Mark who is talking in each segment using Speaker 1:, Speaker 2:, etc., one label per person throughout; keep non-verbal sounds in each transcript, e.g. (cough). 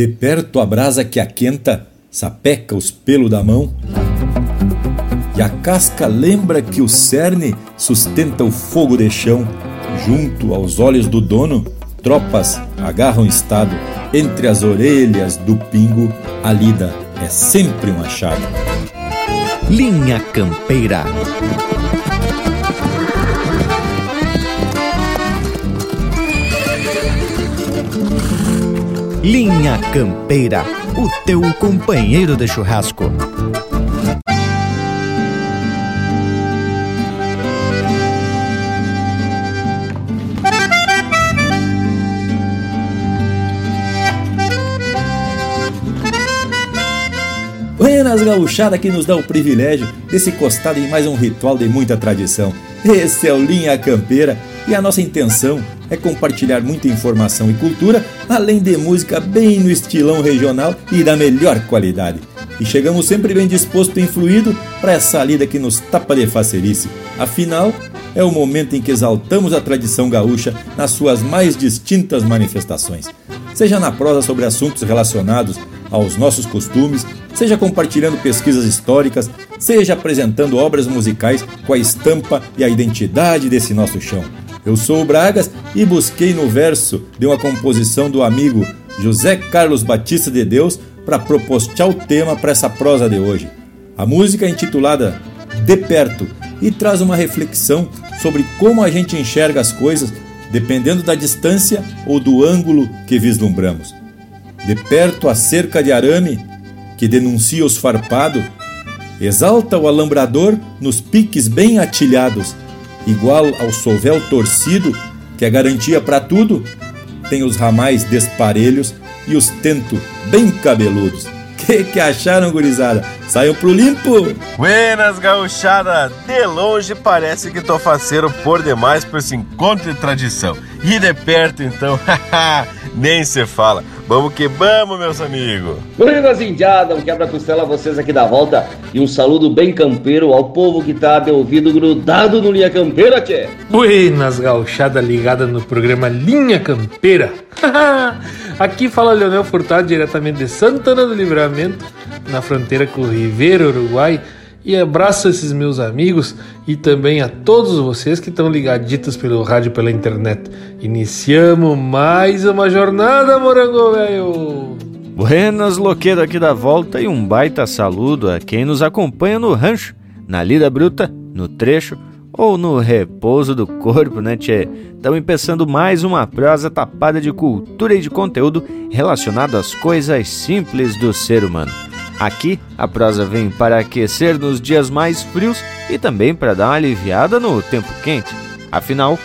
Speaker 1: De perto a brasa que aquenta, sapeca os pelos da mão. E a casca lembra que o cerne sustenta o fogo de chão. Junto aos olhos do dono, tropas agarram estado. Entre as orelhas do pingo, a lida é sempre um achado.
Speaker 2: Linha Campeira. Linha Campeira, o teu companheiro de churrasco.
Speaker 1: Buenas gauchada que nos dá o privilégio desse costado em mais um ritual de muita tradição. Esse é o Linha Campeira e a nossa intenção é compartilhar muita informação e cultura, além de música bem no estilão regional e da melhor qualidade. E chegamos sempre bem disposto e influído para essa lida que nos tapa de facerice. Afinal, é o momento em que exaltamos a tradição gaúcha nas suas mais distintas manifestações. Seja na prosa sobre assuntos relacionados aos nossos costumes, seja compartilhando pesquisas históricas, seja apresentando obras musicais com a estampa e a identidade desse nosso chão. Eu sou o Bragas e busquei no verso de uma composição do amigo José Carlos Batista de Deus para propostear o tema para essa prosa de hoje. A música é intitulada De Perto e traz uma reflexão sobre como a gente enxerga as coisas dependendo da distância ou do ângulo que vislumbramos. De perto a cerca de arame que denuncia os farpados, exalta o alambrador nos piques bem atilhados igual ao sovel torcido, que é garantia para tudo, tem os ramais desparelhos e os tento bem cabeludos. Que que acharam, gurizada? Saiu pro limpo?
Speaker 3: Buenas, gauchada! De longe parece que tô faceiro por demais por esse encontro de tradição. E de perto, então, (laughs) nem se fala. Vamos que vamos, meus amigos.
Speaker 4: Buenas indiadas, um quebra-costela a vocês aqui da volta e um saludo bem campeiro ao povo que tá de ouvido grudado no Linha Campeira, tchê.
Speaker 5: Buenas, gauchada ligada no programa Linha Campeira. (laughs) aqui fala Leonel Furtado, diretamente de Santana do Livramento, na fronteira com o Ribeiro, Uruguai e abraço esses meus amigos e também a todos vocês que estão ligaditos pelo rádio pela internet. Iniciamos mais uma jornada, morango velho!
Speaker 2: Buenas, loqueiro aqui da volta e um baita saludo a quem nos acompanha no rancho, na lida bruta, no trecho ou no repouso do corpo, né, tchê? Estamos empeçando mais uma prosa tapada de cultura e de conteúdo relacionado às coisas simples do ser humano. Aqui, a prosa vem para aquecer nos dias mais frios e também para dar uma aliviada no tempo quente. Afinal,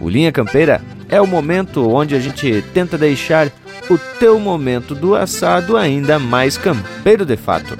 Speaker 2: o Linha Campeira é o momento onde a gente tenta deixar o teu momento do assado ainda mais campeiro de fato.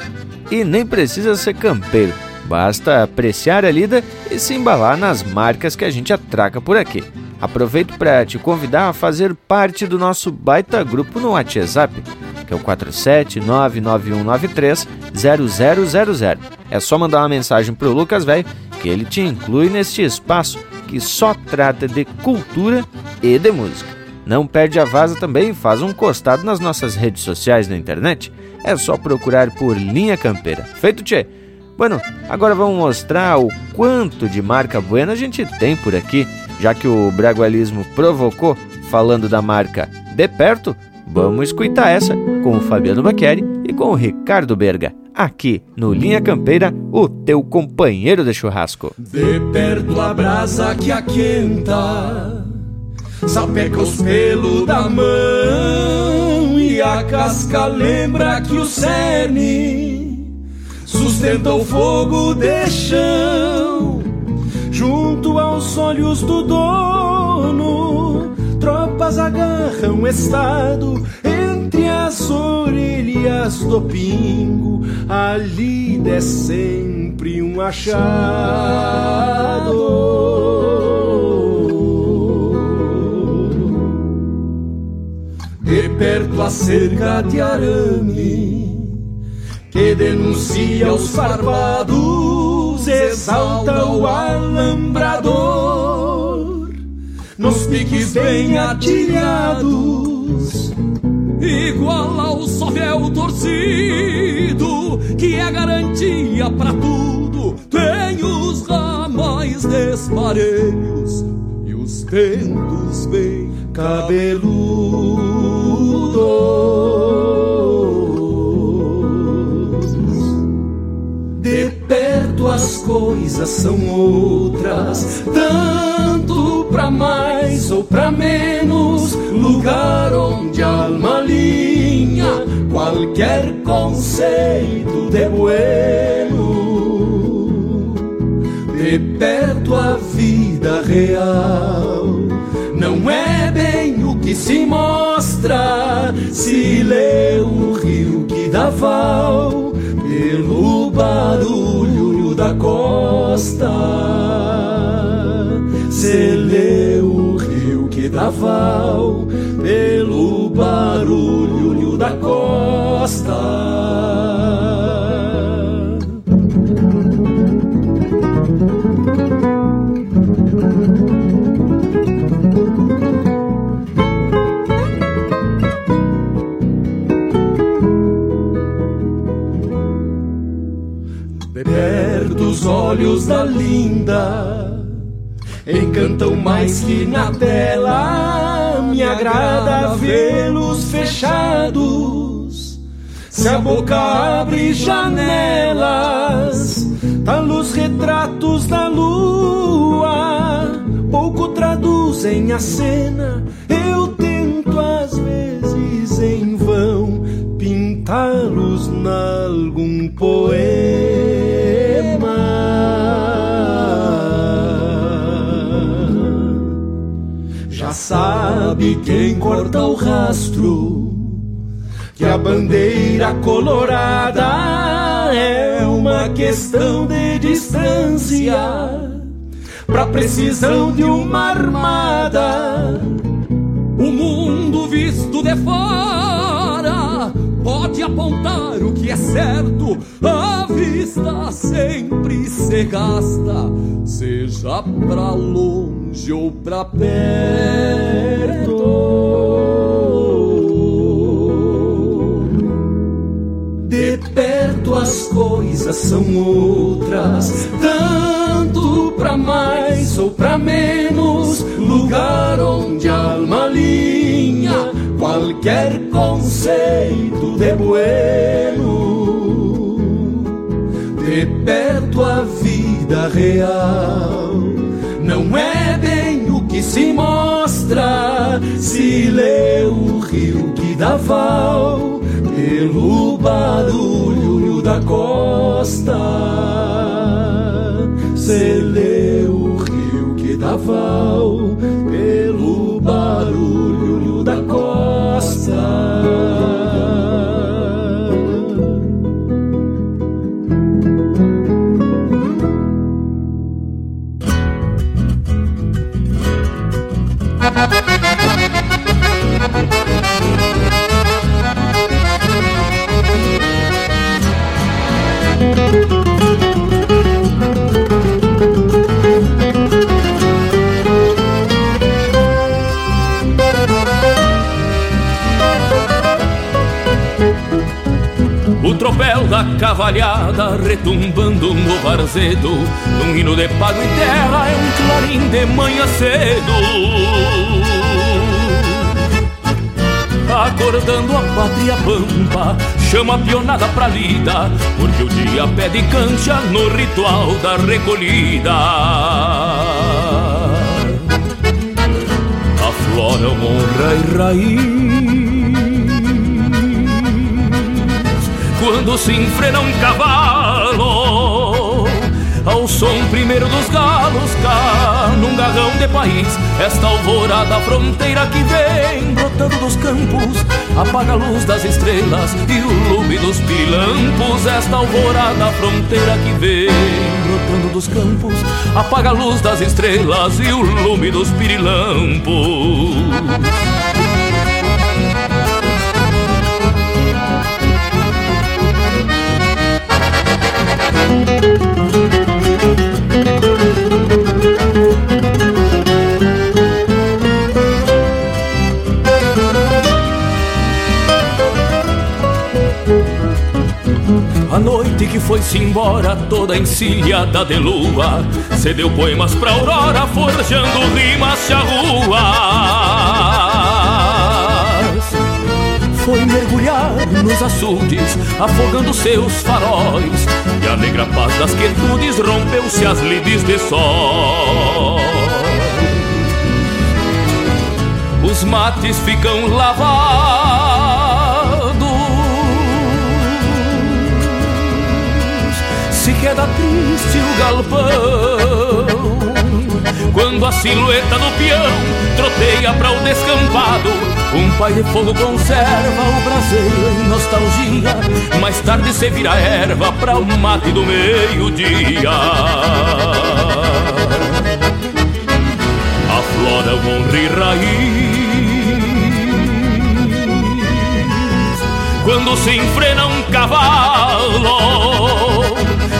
Speaker 2: E nem precisa ser campeiro, basta apreciar a lida e se embalar nas marcas que a gente atraca por aqui. Aproveito para te convidar a fazer parte do nosso baita grupo no WhatsApp que é o 47991930000. É só mandar uma mensagem pro Lucas Velho que ele te inclui neste espaço que só trata de cultura e de música. Não perde a vaza também, faz um costado nas nossas redes sociais na internet. É só procurar por Linha Campeira. Feito, tchê? Bueno, agora vamos mostrar o quanto de marca buena a gente tem por aqui, já que o bragualismo provocou falando da marca de perto, Vamos escutar essa com o Fabiano Baqueri e com o Ricardo Berga, aqui no Linha Campeira, o teu companheiro de churrasco.
Speaker 6: De perto a brasa que aquenta, sapeca os pelos da mão e a casca lembra que o cerne sustenta o fogo de chão junto aos olhos do dono tropas agarram estado entre as orelhas do pingo. Ali é sempre um achado. De perto a cerca de arame que denuncia os farpados, exalta o alambrador nos piques bem atilhados, igual ao sovel torcido, que é garantia para tudo. Tem os ramais desparelhos e os ventos bem cabeludos. As coisas são outras, tanto pra mais ou pra menos, lugar onde a alma linha qualquer conceito de bueno. De perto a vida real não é bem o que se mostra se lê o rio que dá val pelo barulho da costa. Se lê o rio que dá val pelo barulho da costa. Olhos da linda encantam mais que na tela. Me agrada vê-los fechados. Se a boca abre janelas, tá os retratos da lua. Pouco traduzem a cena, eu tento às vezes em vão pintá-los nalgum poema. Sabe quem corta o rastro? Que a bandeira colorada é uma questão de distância. Para precisão de uma armada. O mundo visto de fora pode apontar o que é certo, a vista se gasta, seja pra longe ou pra perto. De perto as coisas são outras, tanto pra mais ou pra menos, lugar onde a alma linha qualquer conceito de bueno. De perto a vida real não é bem o que se mostra se lê o rio que dá val pelo barulho da costa. Se lê o rio que dá val da
Speaker 7: cavalhada retumbando no varzedo. Num hino de pago e terra é um clarim de manhã cedo. Acordando a pátria pampa Chama a pionada pra lida Porque o dia pede cancha no ritual da recolhida. Aflora honra e raiz Quando se enfrena um cavalo ao som primeiro dos galos cá num garrão de país esta alvorada fronteira que vem brotando dos campos apaga a luz das estrelas e o lume dos pirilampos esta alvorada fronteira que vem brotando dos campos apaga a luz das estrelas e o lume dos pirilampos que foi-se embora, toda encilhada de lua, cedeu poemas pra aurora, forjando rimas charruas. Foi mergulhar nos açudes, afogando seus faróis, e a negra paz das quietudes rompeu-se as lides de sol. Os mates ficam lavados queda triste o galpão. Quando a silhueta do peão troteia para o descampado, um pai de fogo conserva o braseiro em nostalgia. Mais tarde se vira erva para o mate do meio-dia. Aflora o honra e raiz. Quando se enfrena um cavalo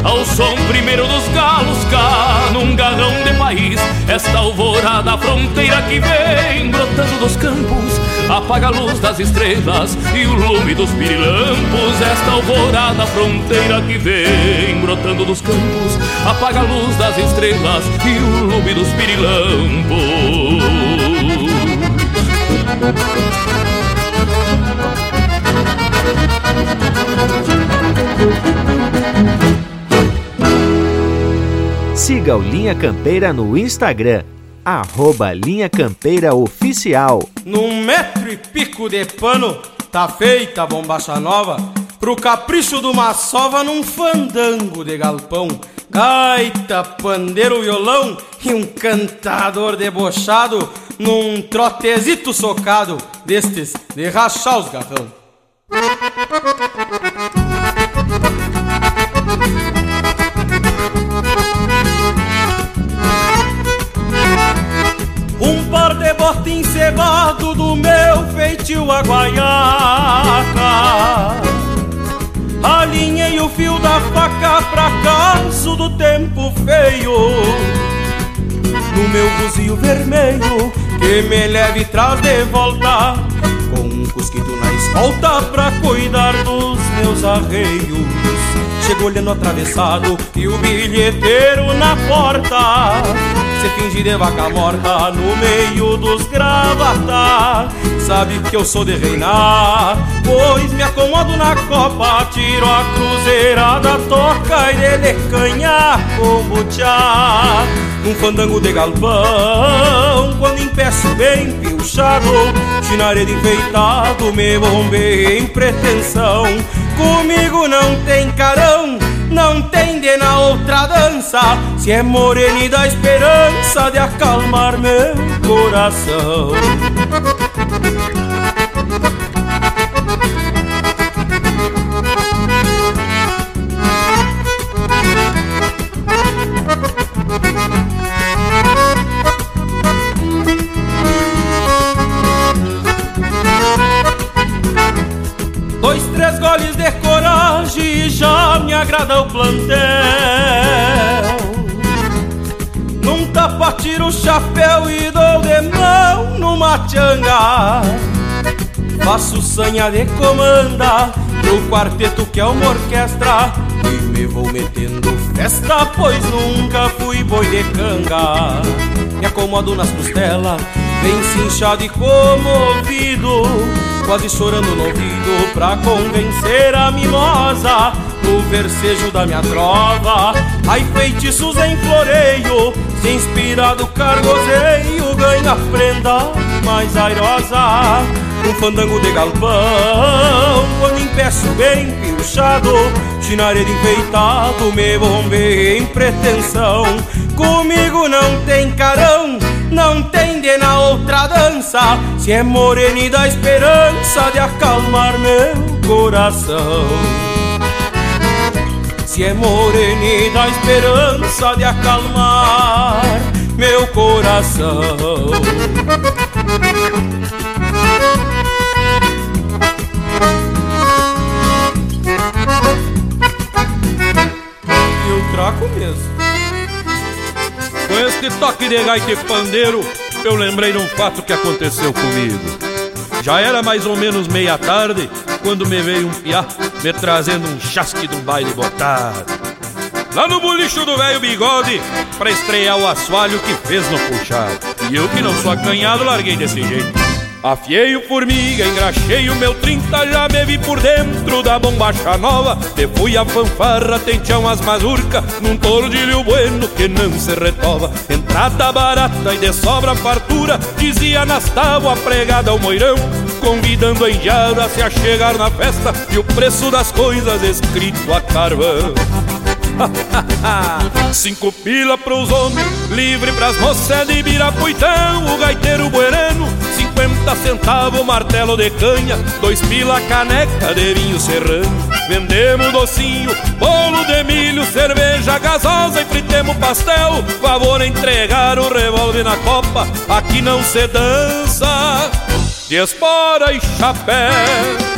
Speaker 7: ao som primeiro dos galos cá num garrão de país. Esta alvorada fronteira que vem brotando dos campos, apaga a luz das estrelas e o lume dos pirilampos. Esta alvorada fronteira que vem brotando dos campos, apaga a luz das estrelas e o lume dos pirilampos.
Speaker 2: Siga o Linha Campeira no Instagram, arroba Linha Campeira Oficial.
Speaker 8: Num metro e pico de pano, tá feita a bombacha nova, pro capricho de uma sova num fandango de galpão. Gaita, pandeiro, violão e um cantador debochado num trotezito socado destes de rachar os garrão. Par de bota encebado do meu feitio a Alinhei o fio da faca pra caso do tempo feio. No meu buzio vermelho que me leve traz de volta Com um cusquito na escolta pra cuidar dos meus arreios. Chego olhando atravessado e o bilheteiro na porta. Se finge de vaca morta no meio dos gravata. Sabe que eu sou de reinar Pois me acomodo na copa Tiro a cruzeirada, toca e dele canha como tchá Um fandango de galpão Quando empeço bem pilchado Chinaredo enfeitado Me bombei em pretensão Comigo não tem carão, não tem de na outra dança. Se é morena dá esperança de acalmar meu coração. Coragem e já me agrada o plantel. Num tapa tiro o chapéu e dou de mão numa tchanga. Faço sanha de comanda pro quarteto que é uma orquestra. E me vou metendo festa, pois nunca fui boi de canga. Me acomodo nas costelas, bem cinchado e comovido quase chorando no ouvido pra convencer a mimosa no versejo da minha trova. Ai, feitiços em floreio, se inspirado cargozeio, ganha prenda mais airosa. Um fandango de galpão, quando empeço bem pilchado, chinaredo enfeitado, me bombei em pretensão. Comigo não tem carão, não tem de na outra dança. Se é morena dá esperança de acalmar meu coração. Se é morena dá esperança de acalmar meu coração. E eu traco mesmo
Speaker 9: com este toque de gaita e pandeiro, eu lembrei de um fato que aconteceu comigo. Já era mais ou menos meia tarde, quando me veio um piá me trazendo um chasque de um baile botado. Lá no bolicho do velho bigode, pra estrear o assoalho que fez no puxado. E eu que não sou acanhado, larguei desse jeito. Afiei o formiga, engraxei o meu 30, já me vi por dentro da bombacha nova. Te fui a fanfarra, tenteão as mazurca, num tordilho bueno que não se retova. Entrada barata e de sobra fartura, dizia nas tábuas pregada ao moirão. Convidando a indiada a se achegar na festa e o preço das coisas escrito a carvão. (laughs) Cinco pila pros homens, livre pras moças de Birapuitão, o gaiteiro buerano, cinquenta centavos martelo de canha, dois pila caneca de vinho serrano. Vendemos docinho, bolo de milho, cerveja gasosa e fritemos pastel. Favor entregar o revólver na copa, aqui não se dança de espora e chapéu.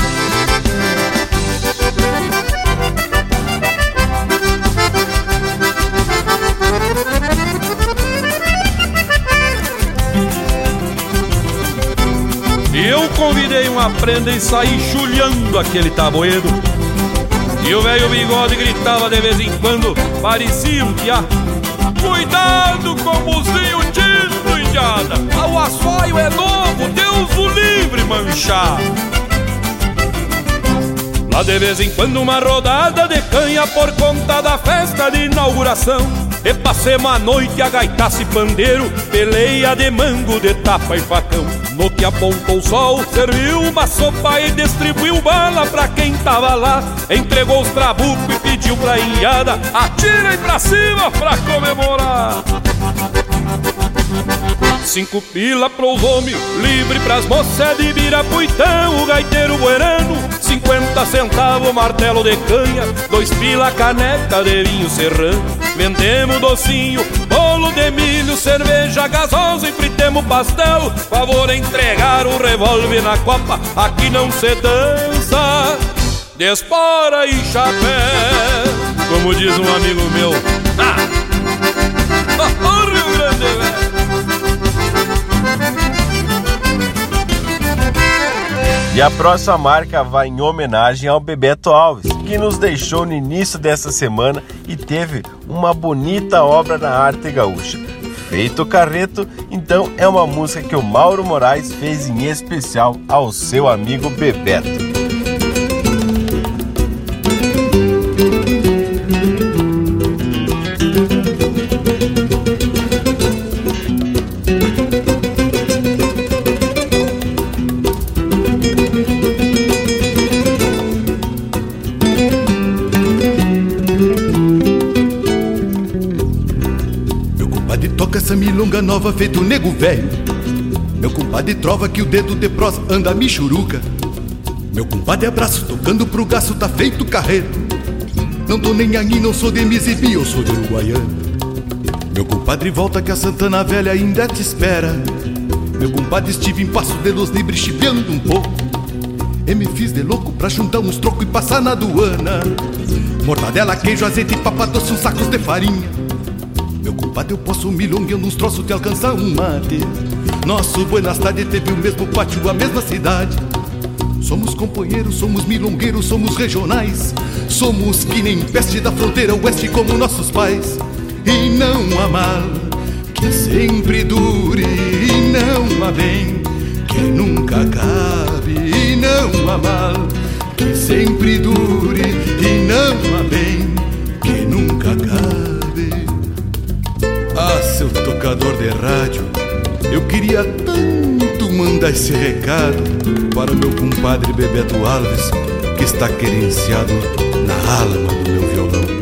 Speaker 9: Convidei uma prenda e saí chulhando aquele tabuedo. E o velho bigode gritava de vez em quando, parecia um piá. Cuidado com o buzinho tinto, indiada! O assoio é novo, Deus o livre manchar! Lá de vez em quando uma rodada de canha por conta da festa de inauguração. E passemos a noite a gaitaça pandeiro Peleia de mango, de tapa e facão. No que apontou o sol, serviu uma sopa E distribuiu bala pra quem tava lá. Entregou os trabucos e pediu pra enhada Atirem pra cima pra comemorar. Cinco pila pros homens, livre pras moças de Birapuitão, o gaiteiro buerano, cinquenta centavos martelo de canha, dois pila caneca de vinho serrano. Vendemos docinho, bolo de milho, cerveja gasosa e fritemos pastel. Favor entregar o revólver na copa, aqui não se dança, de espora e chapéu. Como diz um amigo meu, ah! Oh, Rio Grande, velho!
Speaker 3: E a próxima marca vai em homenagem ao Bebeto Alves, que nos deixou no início dessa semana e teve uma bonita obra na arte gaúcha. Feito Carreto, então é uma música que o Mauro Moraes fez em especial ao seu amigo Bebeto.
Speaker 10: Feito nego velho. Meu compadre trova que o dedo de prosa anda michuruca. Meu compadre abraço tocando pro gasto tá feito carreto. Não tô nem aí, não sou de Misibi, eu sou de Uruguaiana. Meu compadre volta que a Santana Velha ainda te espera. Meu compadre estive em Passo de Los Libres chipeando um pouco. E me fiz de louco pra juntar uns trocos e passar na aduana. Mortadela, queijo, azeite e papadoce, uns sacos de farinha. Meu compadre, eu posso milongueando uns troços de alcançar um mate. Nosso Buenas Tardes teve o mesmo pátio, a mesma cidade. Somos companheiros, somos milongueiros, somos regionais. Somos que nem peste da fronteira oeste como nossos pais. E não há mal que sempre dure, e não há bem que nunca acabe. E não há mal que sempre dure, e não há bem seu tocador de rádio, eu queria tanto mandar esse recado para o meu compadre Bebeto Alves, que está querenciado na alma do meu violão.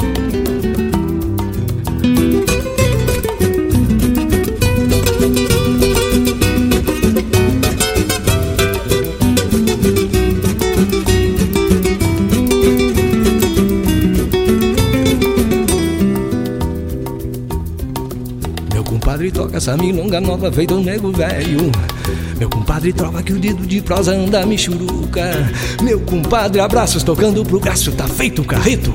Speaker 11: Essa milonga nova feita um nego velho. Meu compadre trova que o dedo de prosa anda michuruca. Meu compadre abraços tocando pro braço, tá feito um carreto.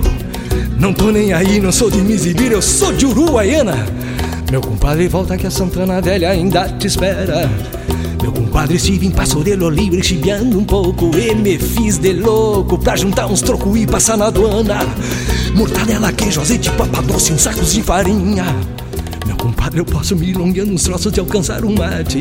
Speaker 11: Não tô nem aí, não sou de Misibir, eu sou de Uruguaiana. Meu compadre volta que a Santana Velha ainda te espera. Meu compadre estive em Passorelo Livre chibiando um pouco E me fiz de louco pra juntar uns trocos e passar na aduana Mortadela, queijo, azeite, papa doce, uns sacos de farinha compadre, eu posso me ilongando uns troços de alcançar um mate.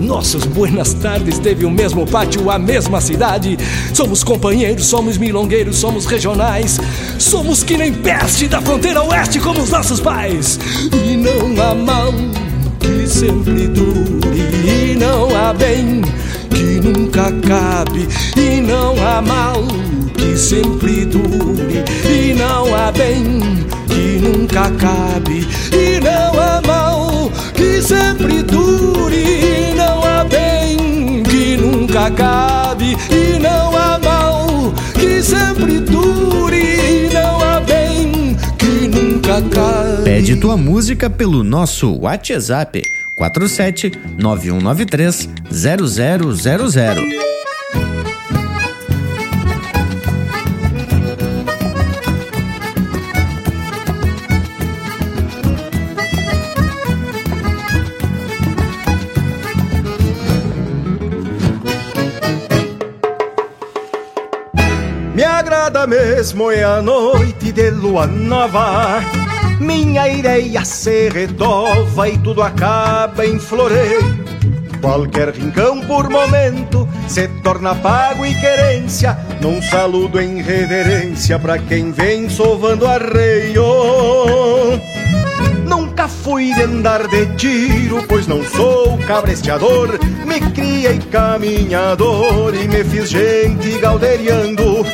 Speaker 11: Nossos buenas tardes teve o mesmo pátio, a mesma cidade. Somos companheiros, somos milongueiros, somos regionais. Somos que nem peste da fronteira oeste como os nossos pais. E não há mal que sempre dure. E não há bem que nunca acabe. E não há mal que sempre dure. E não há bem que nunca acabe. E não há mal que sempre dure. Não há bem que nunca acabe. E não há mal que sempre dure. Não há bem que nunca acabe.
Speaker 2: Pede tua música pelo nosso WhatsApp 47 9193 0000.
Speaker 12: Mesmo é a noite de lua nova. Minha ideia se retova e tudo acaba em floreio. Qualquer rincão por momento se torna pago e querência, num saludo em reverência para quem vem sovando arreio. Nunca fui de andar de tiro, pois não sou cabresteador. Me criei caminhador e me fiz gente galderiando.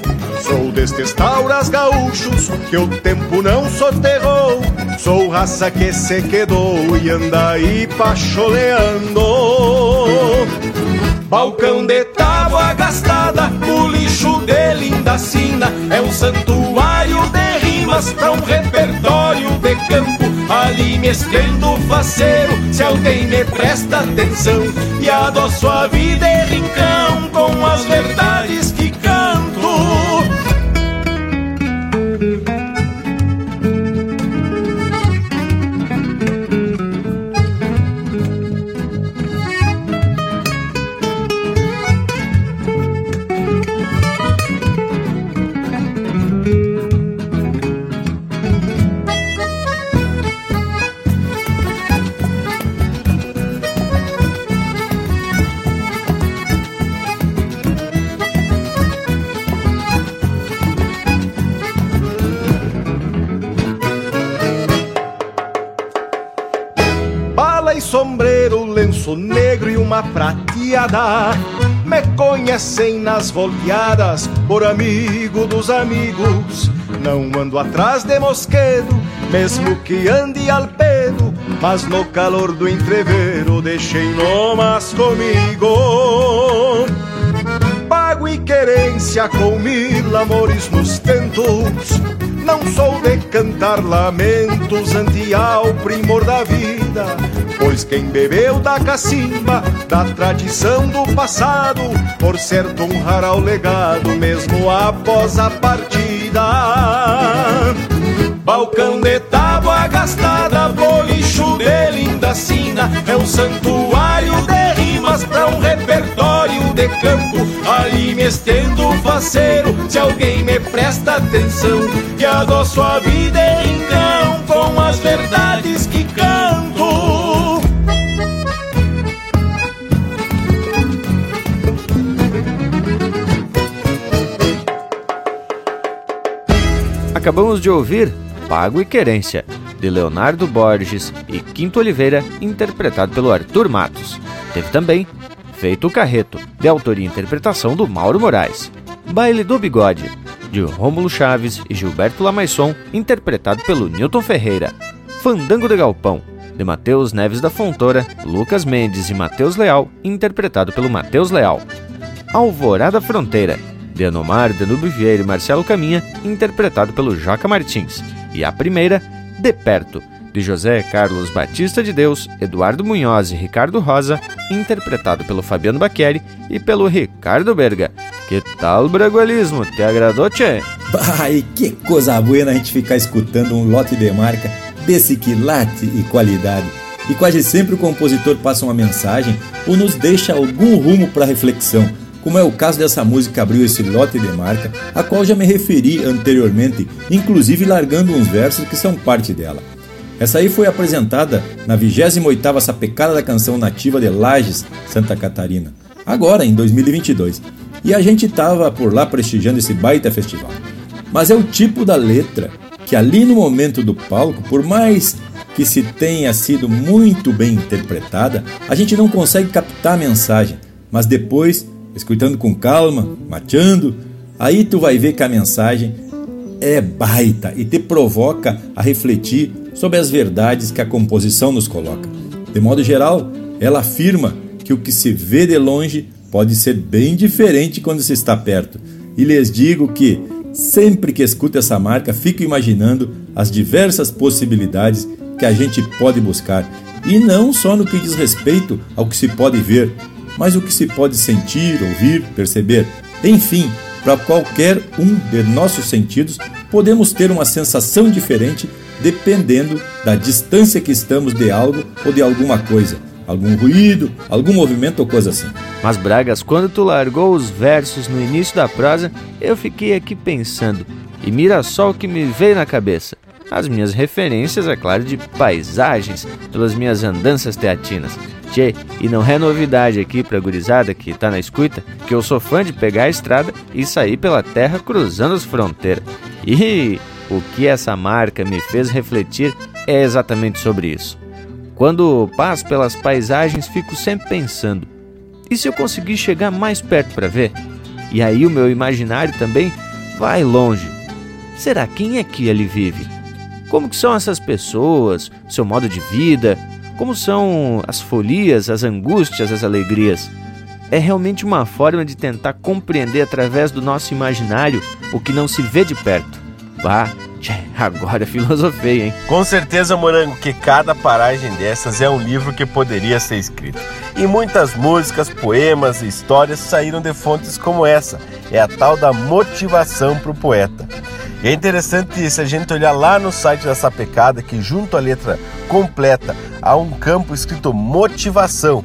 Speaker 12: Sou destes tauras gaúchos que o tempo não soterrou. Sou raça que se quedou e anda aí pacholeando. Balcão de tábua gastada, o lixo de linda sina é um santuário de rimas pra um repertório de campo. Ali me estendo faceiro, se alguém me presta atenção e adoço a vida e rincão com as verdades prateada. Me conhecem nas volteadas por amigo dos amigos. Não ando atrás de mosquedo, mesmo que ande al pedo. Mas no calor do entreveiro deixei nomas comigo. Pago e querência com mil amores nos tentos. Não sou de cantar lamentos ante ao primor da vida Pois quem bebeu da cacimba, da tradição do passado, por certo honrará o legado mesmo após a partida. Balcão de tábua gastada, bolicho de linda sina, é um santuário de rimas pra um repertório de campo. Ali me estendo faceiro, se alguém me presta atenção, e adoço a vida em com as verdades que canto.
Speaker 2: Acabamos de ouvir Pago e Querência, de Leonardo Borges e Quinto Oliveira, interpretado pelo Arthur Matos. Teve também Feito o Carreto, de autoria e interpretação do Mauro Moraes. Baile do Bigode, de Rômulo Chaves e Gilberto Lamaisson, interpretado pelo Newton Ferreira. Fandango de Galpão, de Matheus Neves da Fontoura, Lucas Mendes e Matheus Leal, interpretado pelo Matheus Leal. Alvorada Fronteira, de Anomar, Danube Vieira e Marcelo Caminha, interpretado pelo Joca Martins. E a primeira, De Perto, de José Carlos Batista de Deus, Eduardo Munhoz e Ricardo Rosa, interpretado pelo Fabiano Baqueri e pelo Ricardo Berga. Que tal bragualismo? Te agradou, tchê?
Speaker 1: Ai, que coisa boa a gente ficar escutando um lote de marca desse quilate e qualidade. e quase sempre o compositor passa uma mensagem ou nos deixa algum rumo para reflexão, como é o caso dessa música Abriu esse lote de marca, a qual já me referi anteriormente, inclusive largando uns versos que são parte dela. Essa aí foi apresentada na 28ª Sapecada da Canção Nativa de Lages, Santa Catarina, agora em 2022. E a gente tava por lá prestigiando esse baita festival. Mas é o tipo da letra que ali no momento do palco, por mais que se tenha sido muito bem interpretada, a gente não consegue captar a mensagem, mas depois, escutando com calma, mateando, aí tu vai ver que a mensagem é baita e te provoca a refletir sobre as verdades que a composição nos coloca. De modo geral, ela afirma que o que se vê de longe pode ser bem diferente quando se está perto. E lhes digo que, sempre que escuto essa marca, fico imaginando as diversas possibilidades que a gente pode buscar, e não só no que diz respeito ao que se pode ver, mas o que se pode sentir, ouvir, perceber. Enfim, para qualquer um de nossos sentidos, podemos ter uma sensação diferente dependendo da distância que estamos de algo ou de alguma coisa. Algum ruído, algum movimento ou coisa assim.
Speaker 2: Mas Bragas, quando tu largou os versos no início da prosa, eu fiquei aqui pensando, e mira só o que me veio na cabeça. As minhas referências, é claro, de paisagens, pelas minhas andanças teatinas. Tchê, e não é novidade aqui pra gurizada que tá na escuta, que eu sou fã de pegar a estrada e sair pela terra cruzando as fronteiras. E o que essa marca me fez refletir é exatamente sobre isso. Quando passo pelas paisagens, fico sempre pensando: e se eu conseguir chegar mais perto para ver? E aí o meu imaginário também vai longe. Será quem é que ali vive? Como que são essas pessoas, seu modo de vida, como são as folias, as angústias, as alegrias? É realmente uma forma de tentar compreender através do nosso imaginário o que não se vê de perto. Tchê, agora filosofei, hein?
Speaker 3: Com certeza, Morango, que cada paragem dessas é um livro que poderia ser escrito. E muitas músicas, poemas e histórias saíram de fontes como essa. É a tal da motivação para o poeta. E é interessante se a gente olhar lá no site da Sapecada, que junto à letra completa há um campo escrito motivação.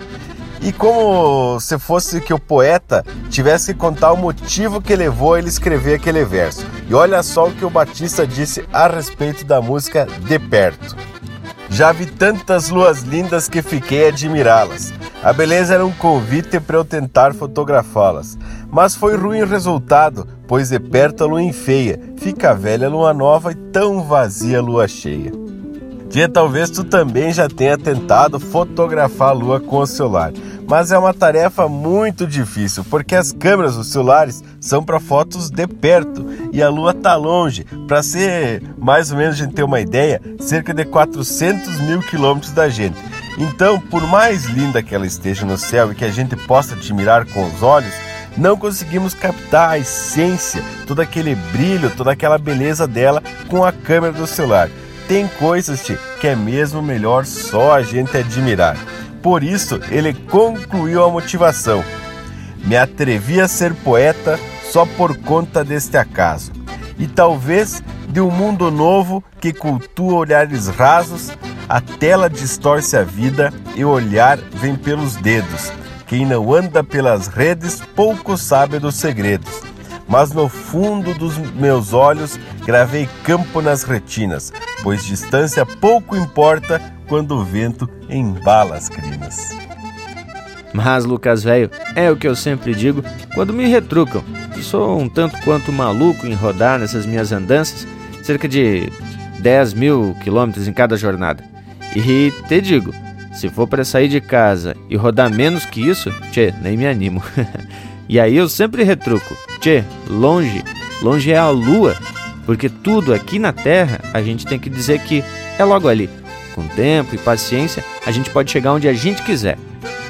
Speaker 3: E como se fosse que o poeta tivesse que contar o motivo que levou ele a escrever aquele verso. E olha só o que o Batista disse a respeito da música De Perto. Já vi tantas luas lindas que fiquei a admirá-las. A beleza era um convite para eu tentar fotografá-las. Mas foi ruim o resultado, pois de perto a lua enfeia, fica velha a lua nova e tão vazia a lua cheia. Tia, talvez tu também já tenha tentado fotografar a lua com o celular, mas é uma tarefa muito difícil, porque as câmeras dos celulares são para fotos de perto e a lua tá longe. Para ser mais ou menos a gente ter uma ideia, cerca de 400 mil quilômetros da gente. Então, por mais linda que ela esteja no céu e que a gente possa admirar com os olhos, não conseguimos captar a essência, todo aquele brilho, toda aquela beleza dela com a câmera do celular. Tem coisas tchê, que é mesmo melhor só a gente admirar. Por isso, ele concluiu a motivação. Me atrevi a ser poeta só por conta deste acaso. E talvez de um mundo novo que cultua olhares rasos, a tela distorce a vida e o olhar vem pelos dedos. Quem não anda pelas redes pouco sabe dos segredos mas no fundo dos meus olhos gravei campo nas retinas, pois distância pouco importa quando o vento embala as crinas.
Speaker 2: Mas, Lucas velho, é o que eu sempre digo quando me retrucam, que sou um tanto quanto maluco em rodar nessas minhas andanças, cerca de 10 mil quilômetros em cada jornada. E te digo, se for para sair de casa e rodar menos que isso, tchê, nem me animo. (laughs) e aí eu sempre retruco, Tchê, longe, longe é a lua, porque tudo aqui na Terra a gente tem que dizer que é logo ali. Com tempo e paciência, a gente pode chegar onde a gente quiser.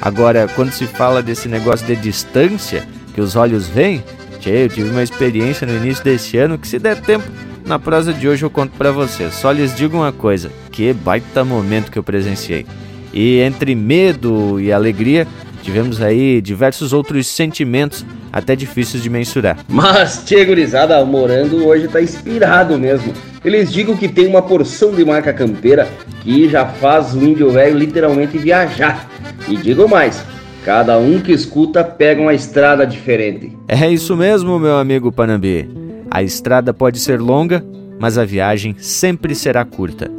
Speaker 2: Agora, quando se fala desse negócio de distância que os olhos veem, tchê, eu tive uma experiência no início desse ano que se der tempo, na prosa de hoje eu conto para vocês. Só lhes digo uma coisa, que baita momento que eu presenciei. E entre medo e alegria, tivemos aí diversos outros sentimentos até difíceis de mensurar.
Speaker 4: Mas, tchê gurizada, o Morando hoje tá inspirado mesmo. Eles digam que tem uma porção de marca campeira que já faz o índio velho literalmente viajar. E digo mais, cada um que escuta pega uma estrada diferente.
Speaker 2: É isso mesmo, meu amigo Panambi. A estrada pode ser longa, mas a viagem sempre será curta.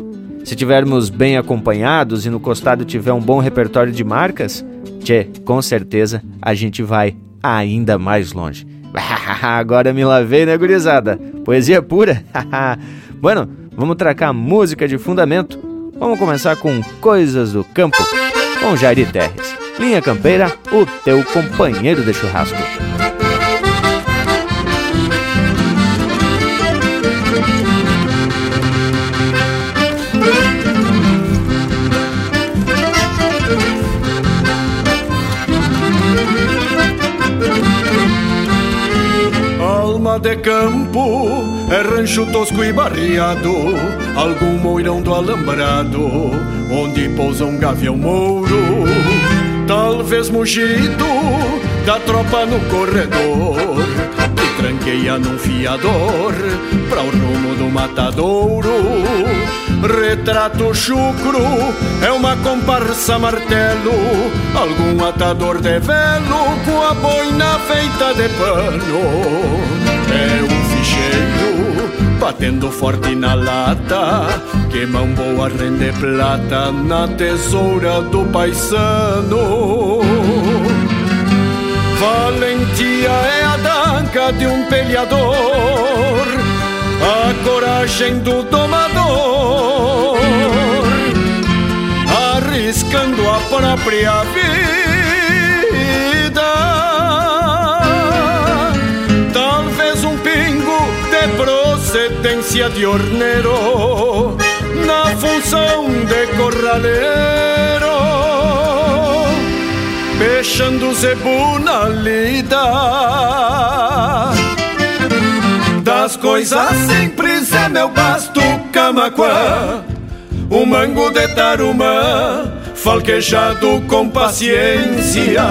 Speaker 2: Se tivermos bem acompanhados e no costado tiver um bom repertório de marcas, tchê, com certeza a gente vai ainda mais longe. (laughs) Agora me lavei, né, gurizada? Poesia pura? (laughs) bueno, vamos tracar música de fundamento. Vamos começar com Coisas do Campo, com Jairi Terres. Linha Campeira, o teu companheiro de churrasco.
Speaker 13: De campo é rancho tosco e barreado, algum moirão do alambrado, onde pousa um gavião mouro, talvez mugido da tropa no corredor, que tranqueia num fiador para o rumo do matadouro. Retrato chucro é uma comparsa martelo, algum atador de velo com a boina feita de pano. É um ficheiro batendo forte na lata, que mão boa rende plata na tesoura do paisano. Valentia é a danca de um peleador, a coragem do domador, arriscando a própria vida procedência de horneiro na função de corraleiro, fechando zebu na lida. Das coisas simples é meu basto camaquã, o mango de tarumã, falquejado com paciência.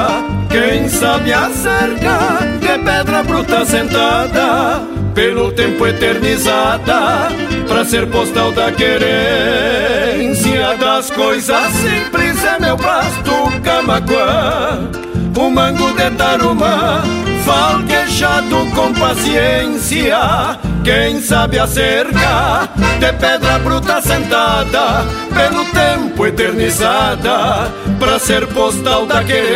Speaker 13: Quem sabe acerca de pedra bruta sentada pelo tempo eternizada, pra ser postal da querência das coisas simples é meu pasto camaquã, o mango de tarumã, falquejado com paciência. Quem sabe acerca de pedra bruta sentada, pelo tempo eternizada, pra ser postal da querência.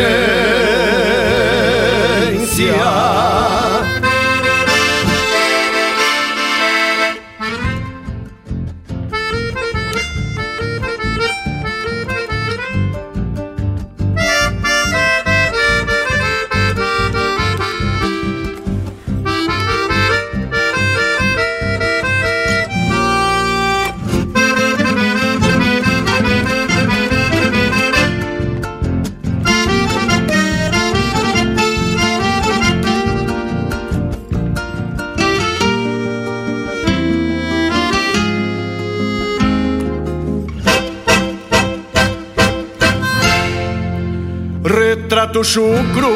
Speaker 13: Chucro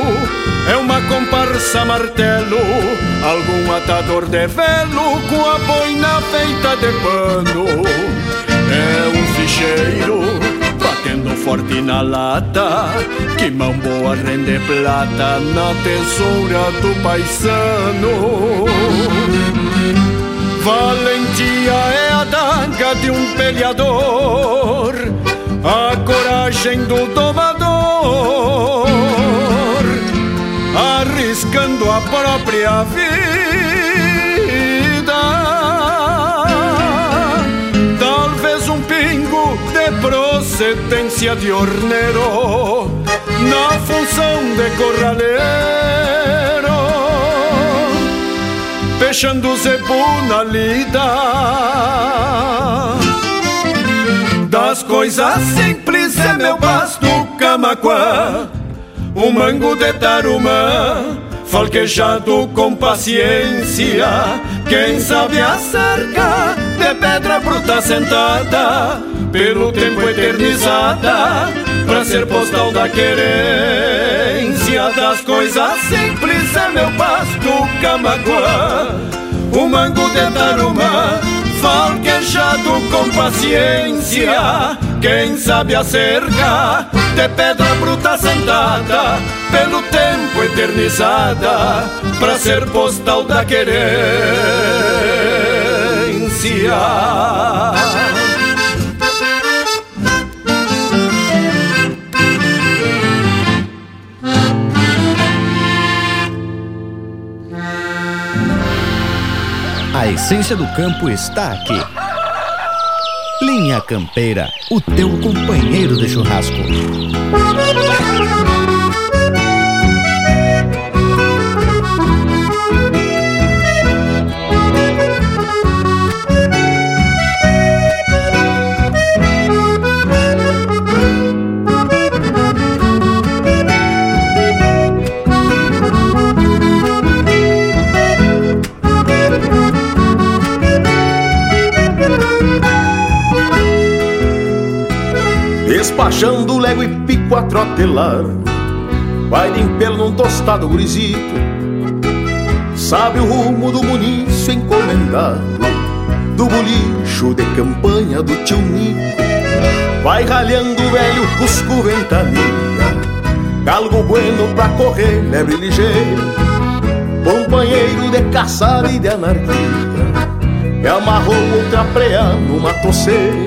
Speaker 13: é uma comparsa martelo, algum atador de velo com a boina feita de pano. É um ficheiro batendo forte na lata, que mão boa rende plata na tesoura do paisano. Valentia é a daga de um peleador, a coragem do domador arriscando a própria vida. Talvez um pingo de procedência de horneiro na função de corraleiro, fechando zebu na lida. Das coisas simples é meu pasto camaquã um mango de tarumã, falquejado com paciência. Quem sabe acerca de pedra bruta sentada, pelo tempo eternizada, pra ser postal da querência das coisas simples é meu pasto camaguá, o mango de tarumá, falquejado com paciência, quem sabe acerca de pedra bruta sentada, pelo tempo eternizada, pra ser postal da querência.
Speaker 2: A essência do campo está aqui. Linha Campeira, o teu companheiro de churrasco.
Speaker 14: Despachando lego e pico a trotelar. Vai de pelo num tostado gurizito. Sabe o rumo do munício encomendado Do bolicho de campanha do tio Nico. Vai ralhando o velho cusco ventania Galgo bueno pra correr, lebre ligeiro Companheiro de caçada e de anarquia Que amarrou outra preá numa toceira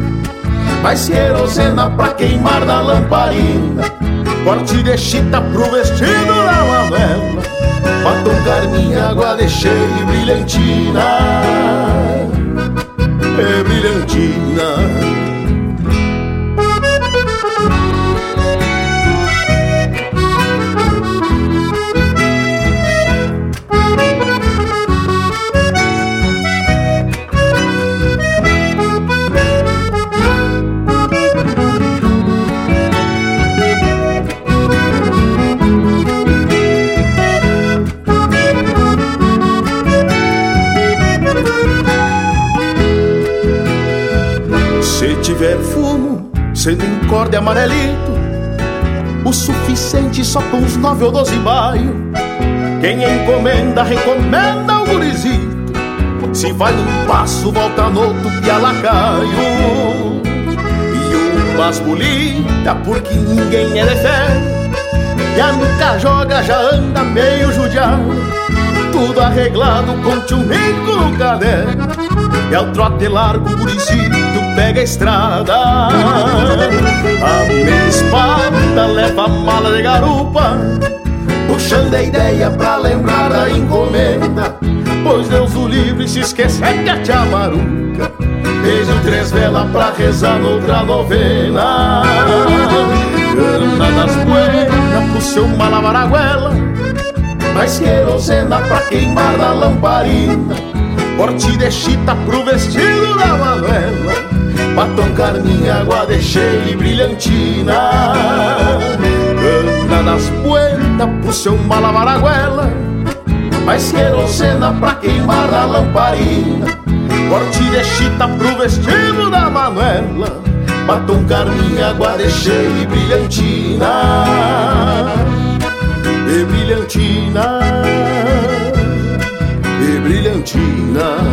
Speaker 14: lavar a goela Vai se erosena pra queimar na lamparina Corte de chita pro vestido da Manuela Batom carminha, água de cheio e brilhantina. É brilhantina sendo em corda amarelito O suficiente só com uns nove ou doze baio. Quem encomenda, recomenda o gurizito. Se vai num passo, volta no outro, pialacaio E umas bonita, porque ninguém é de fé. Já nunca joga, já anda meio judiado. Tudo arreglado com tio Nico no caderno É o trote largo, gurizito pega a estrada. A minha espada leva a mala de garupa Puxando a ideia pra lembrar da encomenda. Pois Deus o livre se esquecer que a tia Maruca Beijo três velas pra rezar noutra novena. Cana das poeiras pro seu malavaraguela Mais querosena pra queimar na lamparina. Corte de chita pro vestido da Manuela Batom carminha, água de cheia e brilhantina. Cana das buenas pro seu malavaraguela Mais querosena pra queimar a lamparina. Corte de chita pro vestido da Manuela. Batom carminha, água de cheia e brilhantina. E brilhantina. E brilhantina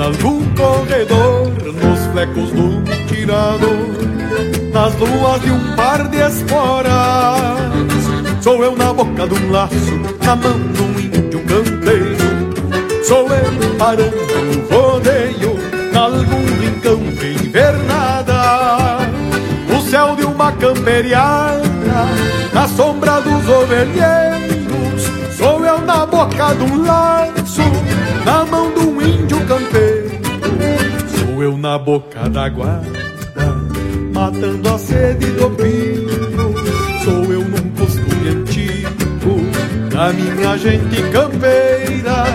Speaker 14: Sou eu
Speaker 15: nalgum corredor, nos flecos do tirador, nas luas de um par de esporas. Sou eu na boca de um laço, na mão de um índio campeiro. Sou eu parando o rodeio, nalgum rincão de invernada. O céu de uma camperiada, na sombra dos ovelheiros. Sou eu na boca de um laço, na mão de um índio campeiro. Sou eu na boca da guarda, matando a sede do pingo. Sou eu num costume antigo, da minha gente campeira.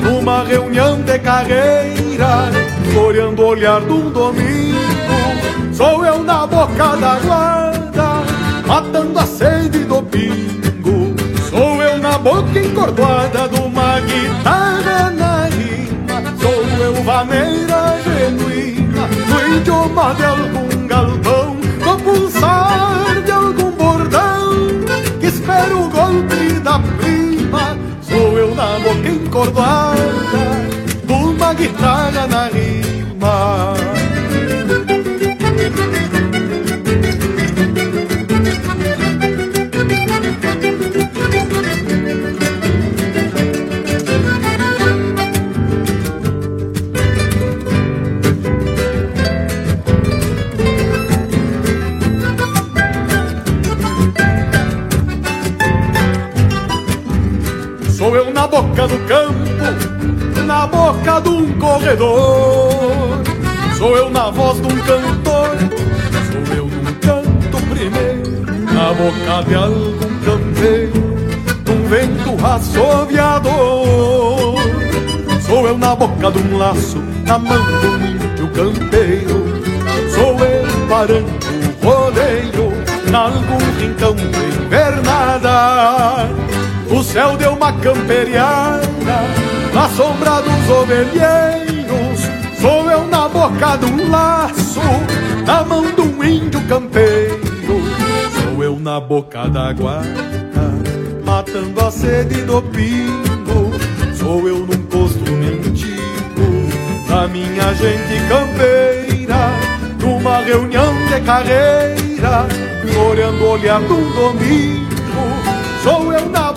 Speaker 15: Numa reunião de carreira, floreando o olhar de um domingo. Sou eu na boca da guarda, matando a sede do pingo. Sou eu na boca encordoada de uma guitarra na vaneira genuína, no idioma de algum galpão, no pulsar de algum bordão, que espera o golpe da prima. Sou eu na boca encordoada, boca do campo, na boca de um corredor. Sou eu na voz de um cantor, sou eu num canto primeiro, na boca de algum campeiro, num vento assoviador. Sou eu na boca de um laço, na mão de um índio campeiro. Sou eu parando o rodeio, nalgum rincão de invernada. O céu deu uma camperiada na sombra dos ovelheiros. Sou eu na boca um laço, na mão um índio campeiro. Sou eu na boca da guarda, matando a sede do pingo. Sou eu num costume antigo, da minha gente campeira. Numa reunião de carreira, floreando o olhar de um domingo.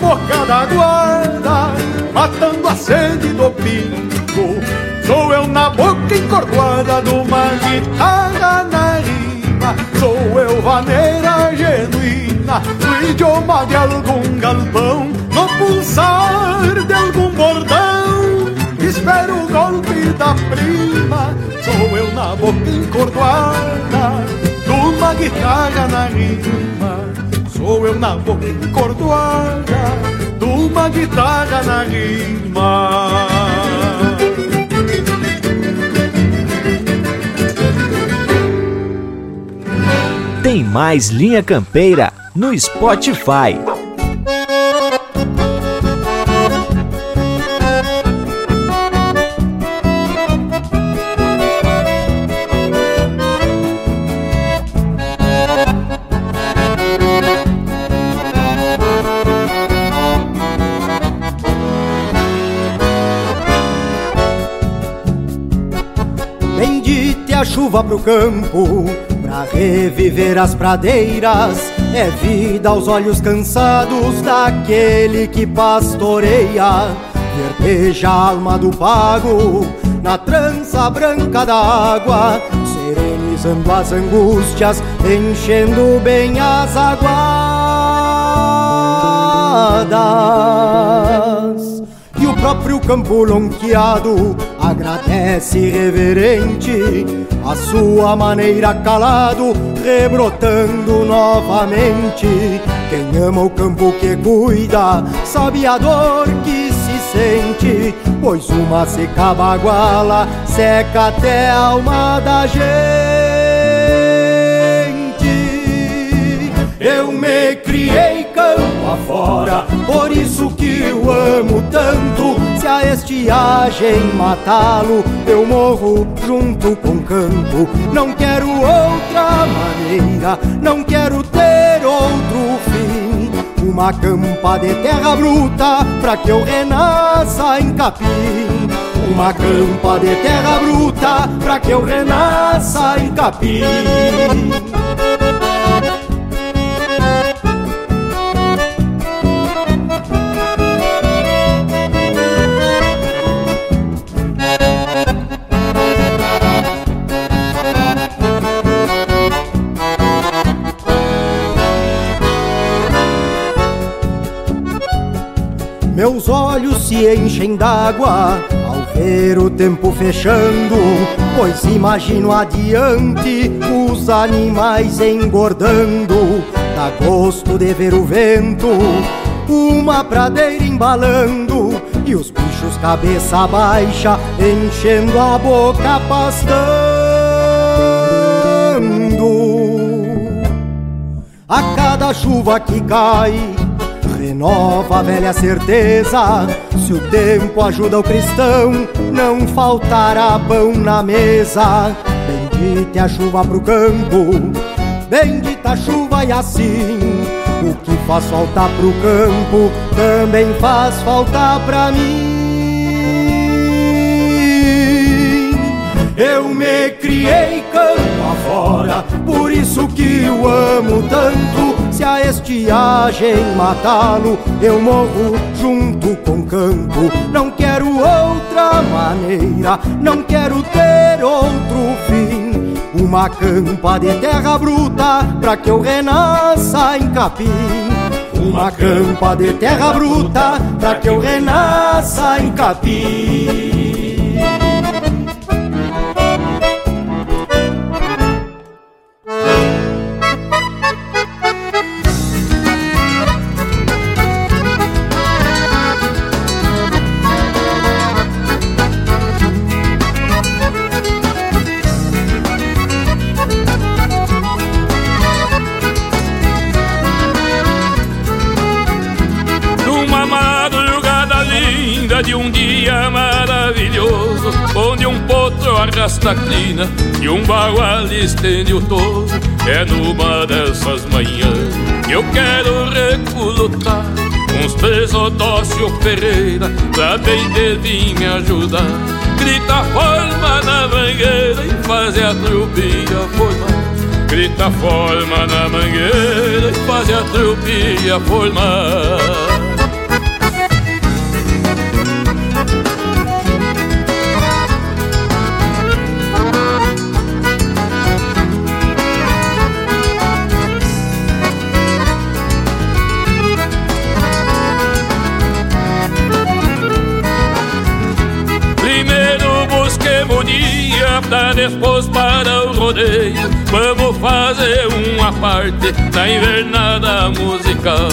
Speaker 15: Boca da guarda, matando a sede do pingo. Sou eu na boca encordoada de uma guitarra na rima. Sou eu vaneira genuína, no idioma de algum galpão, no pulsar de algum bordão. Espero o golpe da prima. Sou eu na boca encordoada, de uma guitarra na rima. Sou eu na boca encordoada de uma guitarra na rima.
Speaker 2: Tem mais Linha Campeira no Spotify.
Speaker 16: Chuva pro campo, pra reviver as pradeiras. É vida aos olhos cansados daquele que pastoreia. Verdeja a alma do pago na trança branca d'água, serenizando as angústias, enchendo bem as aguadas. E o próprio campo lonqueado agradece reverente a sua maneira calado, rebrotando novamente. Quem ama o campo que cuida, sabe a dor que se sente, pois uma seca baguala seca até a alma da gente. Eu me criei campo afora, por isso que eu amo tanto. Se a estiagem matá-lo, eu morro junto com o campo. Não quero outra maneira, não quero ter outro fim. Uma campa de terra bruta pra que eu renasça em capim uma campa de terra bruta pra que eu renasça em capim. Olhos se enchem d'água ver o tempo fechando, pois imagino adiante os animais engordando. Dá gosto de ver o vento, uma pradeira embalando e os bichos cabeça baixa enchendo a boca pastando. A cada chuva que cai, renova a velha certeza se o tempo ajuda o cristão, não faltará pão na mesa. Bendita a chuva pro campo, bendita a chuva e assim. O que faz falta pro campo também faz falta pra mim. Eu me criei campo afora, por isso que o amo tanto a estiagem matá-lo, eu morro junto com o campo. Não quero outra maneira, não quero ter outro fim. Uma campa de terra bruta pra que eu renasça em capim. Uma campa de terra bruta pra que eu renasça em capim.
Speaker 7: E um bagual estende o touro. É numa dessas manhãs que eu quero recolutar uns três Odócio Ferreira pra bem vir me ajudar. Grita forma na mangueira e fazer a trupinha formar. Grita forma na mangueira e fazer a trupinha formar. Da depois para o rodeio. Vamos fazer uma parte na invernada musical.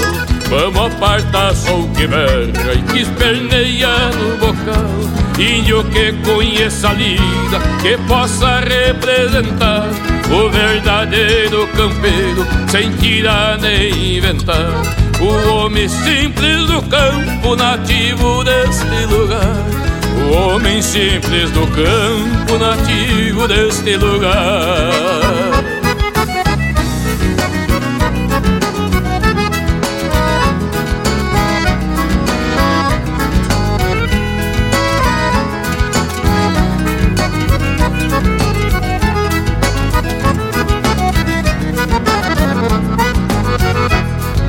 Speaker 7: Vamos apartar som que berra e que esperneia no bocal. Índio que conheça a lida, que possa representar O verdadeiro campeiro, sem tirar nem inventar. O homem simples do campo, nativo deste lugar o homem simples do campo nativo deste lugar.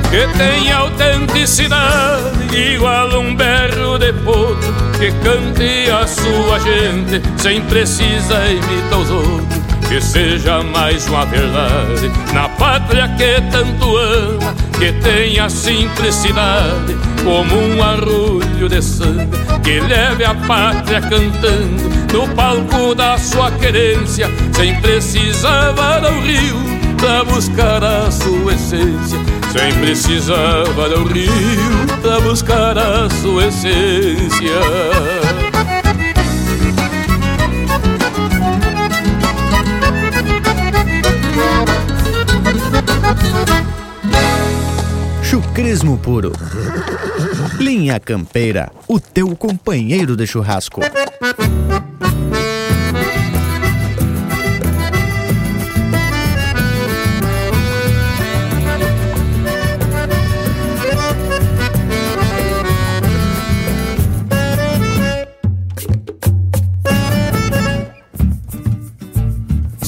Speaker 7: que tem autenticidade igual um potro que cante a sua gente sem precisar imitar os outros. Que seja mais uma verdade na pátria que tanto ama, que tenha simplicidade como um arrulho de sangue, que leve a pátria cantando no palco da sua querência, sem precisar varar o rio pra buscar a sua essência, sem precisar varar o rio pra buscar a sua essência.
Speaker 14: Chucrismo puro. Linha Campeira, o teu companheiro de churrasco.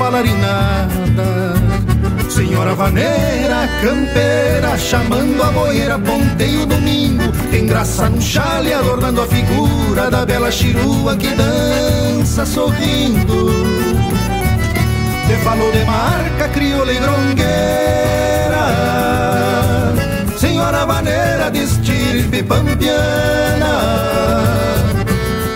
Speaker 16: falar em nada. Senhora vaneira, campeira, chamando a boeira, ponteio domingo, tem graça no chale, adornando a figura da bela chirua que dança sorrindo. Te falou de marca, crioula e grongueira, Senhora vaneira de estirpe pampiana.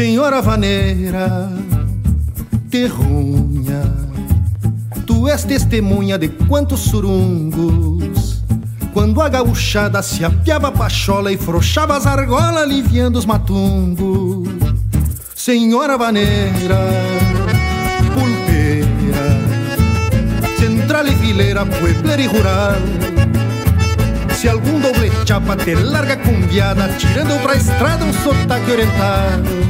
Speaker 16: Senhora vaneira, terrunha, tu és testemunha de quantos surungos. Quando a gauchada se apiava a pachola e frouxava as argolas aliviando os matungos. Senhora vaneira, pulpeira, central e fileira, puebler e rural. Se algum doble chapa te larga cumbiada, tirando pra estrada um sotaque oriental.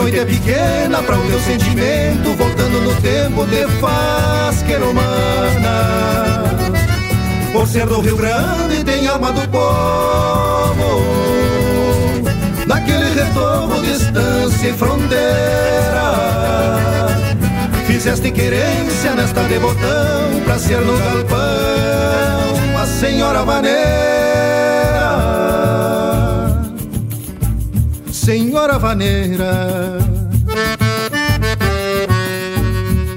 Speaker 16: Noite é pequena para o teu sentimento, voltando no tempo te faz que humana. Por ser do Rio Grande tem alma do povo, naquele retorno, distância e fronteira. Fizeste querência nesta de botão, pra ser no galpão a senhora vaneira. Senhora vaneira,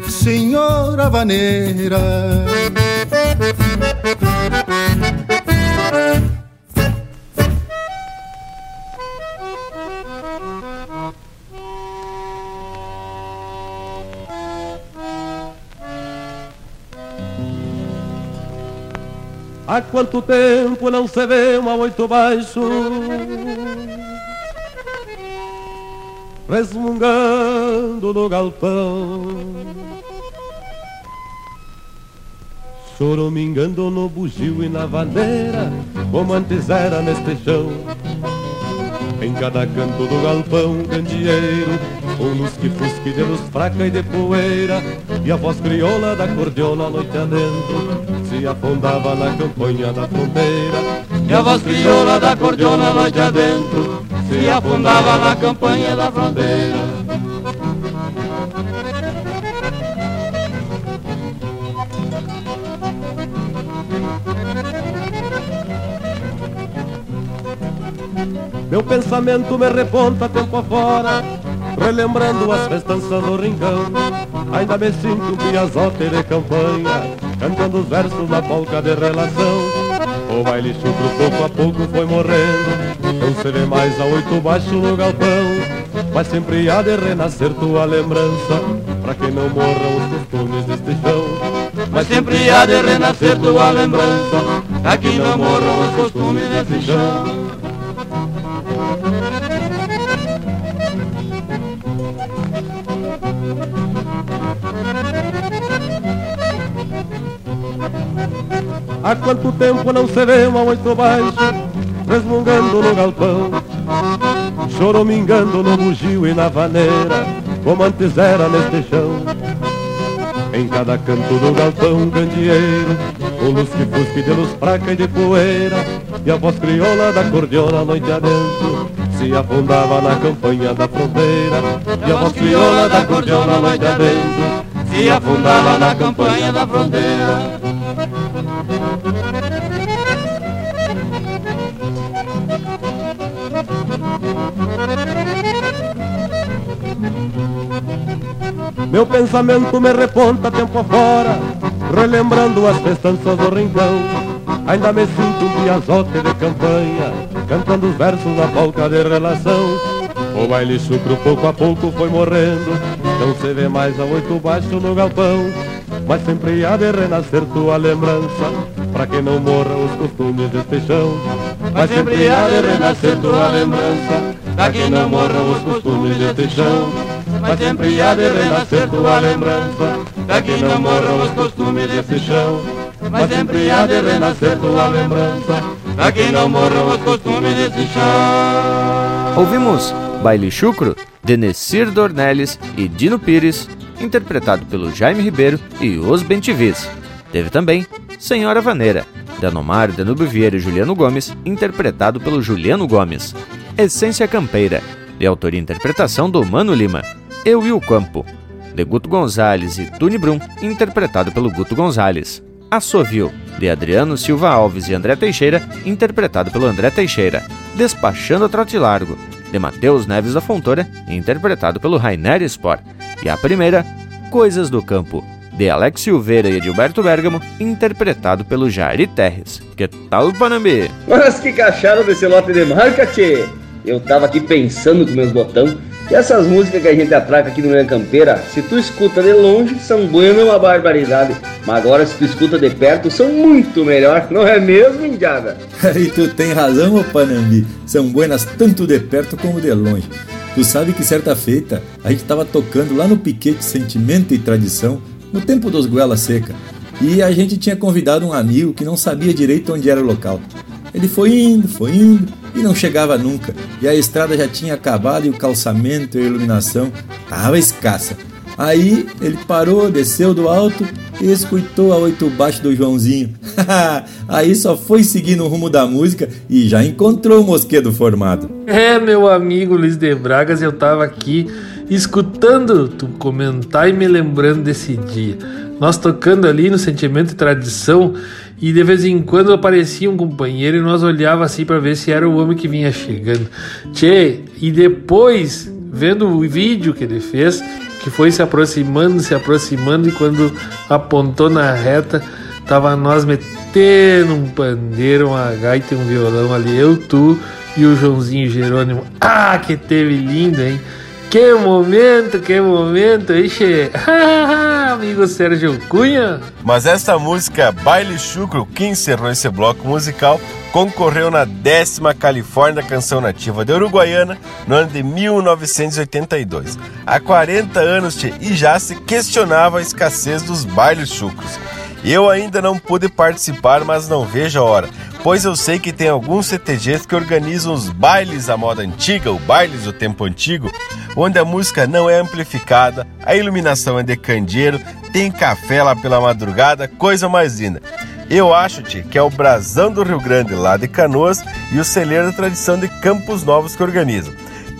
Speaker 16: Senhora vaneira.
Speaker 17: Há quanto tempo não se vê uma oito baixo Resmungando no galpão. Choramingando no bugio e na vaneira Como antes era neste chão. Em cada canto do galpão candeeiro Um lusque-fusque de luz fraca e de poeira E a voz crioula da cordiona a noite adentro Se afundava na campanha da fronteira
Speaker 18: E a voz crioula da cordiona a noite adentro Se afundava na campanha da fronteira.
Speaker 17: Meu pensamento me reponta tempo afora Relembrando as festanças do rincão. Ainda me sinto um piazote de campanha Cantando os versos da polca de relação. O baile chucro pouco a pouco foi morrendo Não se vê mais a oito baixo no galpão Mas sempre há de renascer tua lembrança Pra que não morram os costumes deste chão.
Speaker 18: Mas sempre há de renascer tua lembrança Pra que não morram os costumes deste chão.
Speaker 17: Há quanto tempo não se vê uma oito baixo resmungando no galpão, choramingando no bugio e na vaneira, como antes era neste chão. Em cada canto do galpão candeeiro, o lusque-fusque de luz fraca e de poeira, e a voz crioula da cordiona noite adentro, se afundava na campanha da fronteira, e a voz crioula da cordiona noite adentro, se afundava na campanha da fronteira. Meu pensamento me reponta tempo afora, relembrando as festanças do rincão. Ainda me sinto um piazote de campanha, cantando os versos da polca de relação. O baile chucro pouco a pouco foi morrendo, não se vê mais a oito baixo no galpão. Mas sempre há de renascer tua lembrança, pra que não morra os costumes deste chão. Mas sempre há de renascer tua lembrança, pra que não morra os costumes deste chão mas sempre há de renascer tua lembrança, pra que não morram os costumes desse chão. Mas sempre há de renascer tua lembrança, pra que não morram os costumes desse chão.
Speaker 2: Ouvimos Baile Chucro, de Nessir Dornelles e Dino Pires, interpretado pelo Jaime Ribeiro e os Bentivis. Teve também Senhora Vaneira, de Anomar Danúbio Vieira e Juliano Gomes, interpretado pelo Juliano Gomes. Essência Campeira, de autoria e interpretação do Mano Lima. Eu e o Campo, de Guto Gonzalez e Tuni Brum, interpretado pelo Guto Gonzalez. Assovio, de Adriano Silva Alves e André Teixeira, interpretado pelo André Teixeira. Despachando a Trote Largo, de Matheus Neves da Fontoura, interpretado pelo Rainer Sport. E a primeira, Coisas do Campo, de Alex Silveira e Edilberto Bergamo, interpretado pelo Jairi Terres. Que tal, Panambi?
Speaker 4: Mas que cacharam desse lote de marca, tchê? Eu tava aqui pensando com meus botão que essas músicas que a gente atraca aqui no Manhã Campeira, se tu escuta de longe, são buenas é uma barbaridade. Mas agora, se tu escuta de perto, são muito melhor, (laughs) não é mesmo, Indiada? (laughs)
Speaker 1: e tu tem razão, ô Panambi. São buenas tanto de perto como de longe. Tu sabe que certa feita a gente tava tocando lá no Piquete Sentimento e Tradição, no tempo dos Goela Seca. E a gente tinha convidado um amigo que não sabia direito onde era o local. Ele foi indo, foi indo e não chegava nunca. E a estrada já tinha acabado e o calçamento e a iluminação tava escassa. Aí ele parou, desceu do alto e escutou a oito baixo do Joãozinho. (laughs) Aí só foi seguindo o rumo da música e já encontrou o mosquedo formado.
Speaker 5: É, meu amigo Luiz de Bragas, eu tava aqui escutando tu comentar e me lembrando desse dia. Nós tocando ali no Sentimento e Tradição e de vez em quando aparecia um companheiro e nós olhava assim para ver se era o homem que vinha chegando. Tchê, e depois, vendo o vídeo que ele fez, que foi se aproximando, se aproximando, e quando apontou na reta, tava nós metendo um pandeiro, uma gaita e um violão ali, eu, tu e o Joãozinho Jerônimo. Ah, que teve lindo, hein? Que momento, que momento, ixi. (laughs) Amigo Sérgio Cunha.
Speaker 3: Mas essa música, Baile Chucro, que encerrou esse bloco musical, concorreu na décima Califórnia Canção Nativa da Uruguaiana no ano de 1982. Há 40 anos e já se questionava a escassez dos bailes chucros. Eu ainda não pude participar, mas não vejo a hora, pois eu sei que tem alguns CTGs que organizam os bailes à moda antiga, o bailes do tempo antigo, onde a música não é amplificada, a iluminação é de candeeiro, tem café lá pela madrugada, coisa mais linda. Eu acho-te que é o Brasão do Rio Grande, lá de Canoas, e o Celeiro Tradição de Campos Novos que organizam.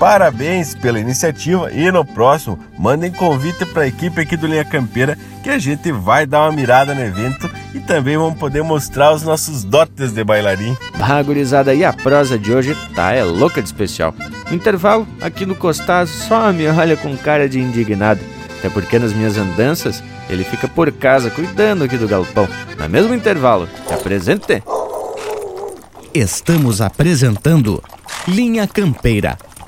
Speaker 3: Parabéns pela iniciativa e no próximo mandem convite para a equipe aqui do Linha Campeira que a gente vai dar uma mirada no evento e também vamos poder mostrar os nossos dotes de bailarim.
Speaker 2: Bagurizada, e a prosa de hoje tá é louca de especial. No intervalo, aqui no Costaz só me olha com cara de indignado, até porque nas minhas andanças ele fica por casa cuidando aqui do galpão. No mesmo intervalo, te apresente.
Speaker 14: Estamos apresentando Linha Campeira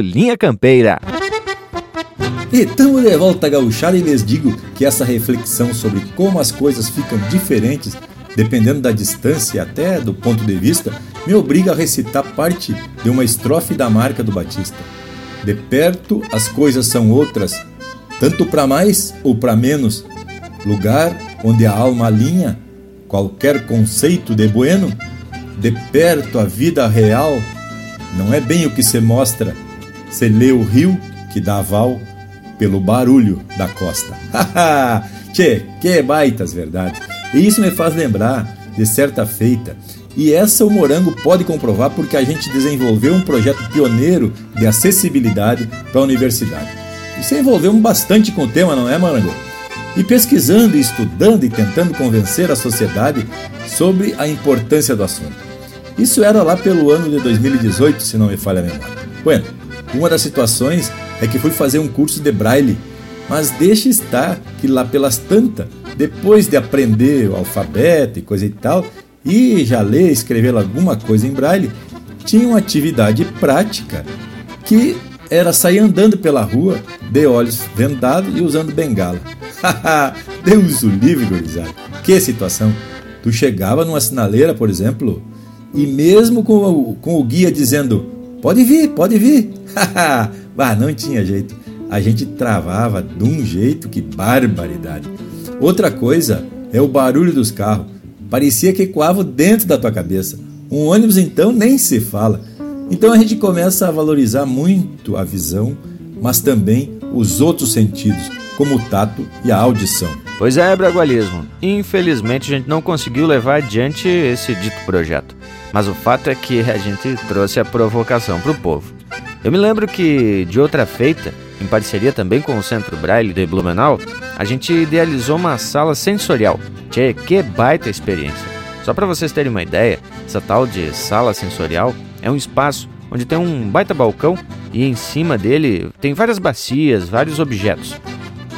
Speaker 2: Linha Campeira.
Speaker 1: E tamo de volta gauchada e lhes digo que essa reflexão sobre como as coisas ficam diferentes, dependendo da distância e até do ponto de vista, me obriga a recitar parte de uma estrofe da marca do Batista. De perto as coisas são outras, tanto para mais ou para menos. Lugar onde a alma alinha qualquer conceito de bueno, de perto a vida real não é bem o que se mostra, se lê o rio que dá aval pelo barulho da costa. (laughs) Tchê, que baitas verdade. E isso me faz lembrar de certa feita. E essa o Morango pode comprovar porque a gente desenvolveu um projeto pioneiro de acessibilidade para a universidade. E se envolvemos bastante com o tema, não é, Morango? E pesquisando, estudando e tentando convencer a sociedade sobre a importância do assunto. Isso era lá pelo ano de 2018, se não me falha a memória. Bueno, uma das situações é que fui fazer um curso de braille, mas deixa estar que lá pelas tantas, depois de aprender o alfabeto e coisa e tal, e já ler escrever alguma coisa em braille, tinha uma atividade prática que era sair andando pela rua, de olhos vendados e usando bengala. (laughs) Deus o livre, gurizada. Que situação! Tu chegava numa sinaleira, por exemplo, e mesmo com o, com o guia dizendo Pode vir, pode vir. (laughs) bah, não tinha jeito. A gente travava de um jeito que barbaridade. Outra coisa é o barulho dos carros. Parecia que ecoava dentro da tua cabeça. Um ônibus então nem se fala. Então a gente começa a valorizar muito a visão, mas também os outros sentidos, como o tato e a audição.
Speaker 2: Pois é, Bragualismo. Infelizmente a gente não conseguiu levar adiante esse dito projeto. Mas o fato é que a gente trouxe a provocação para o povo. Eu me lembro que, de outra feita, em parceria também com o Centro Braille de Blumenau, a gente idealizou uma sala sensorial. Tchê, que baita experiência! Só para vocês terem uma ideia, essa tal de sala sensorial é um espaço onde tem um baita balcão e em cima dele tem várias bacias, vários objetos.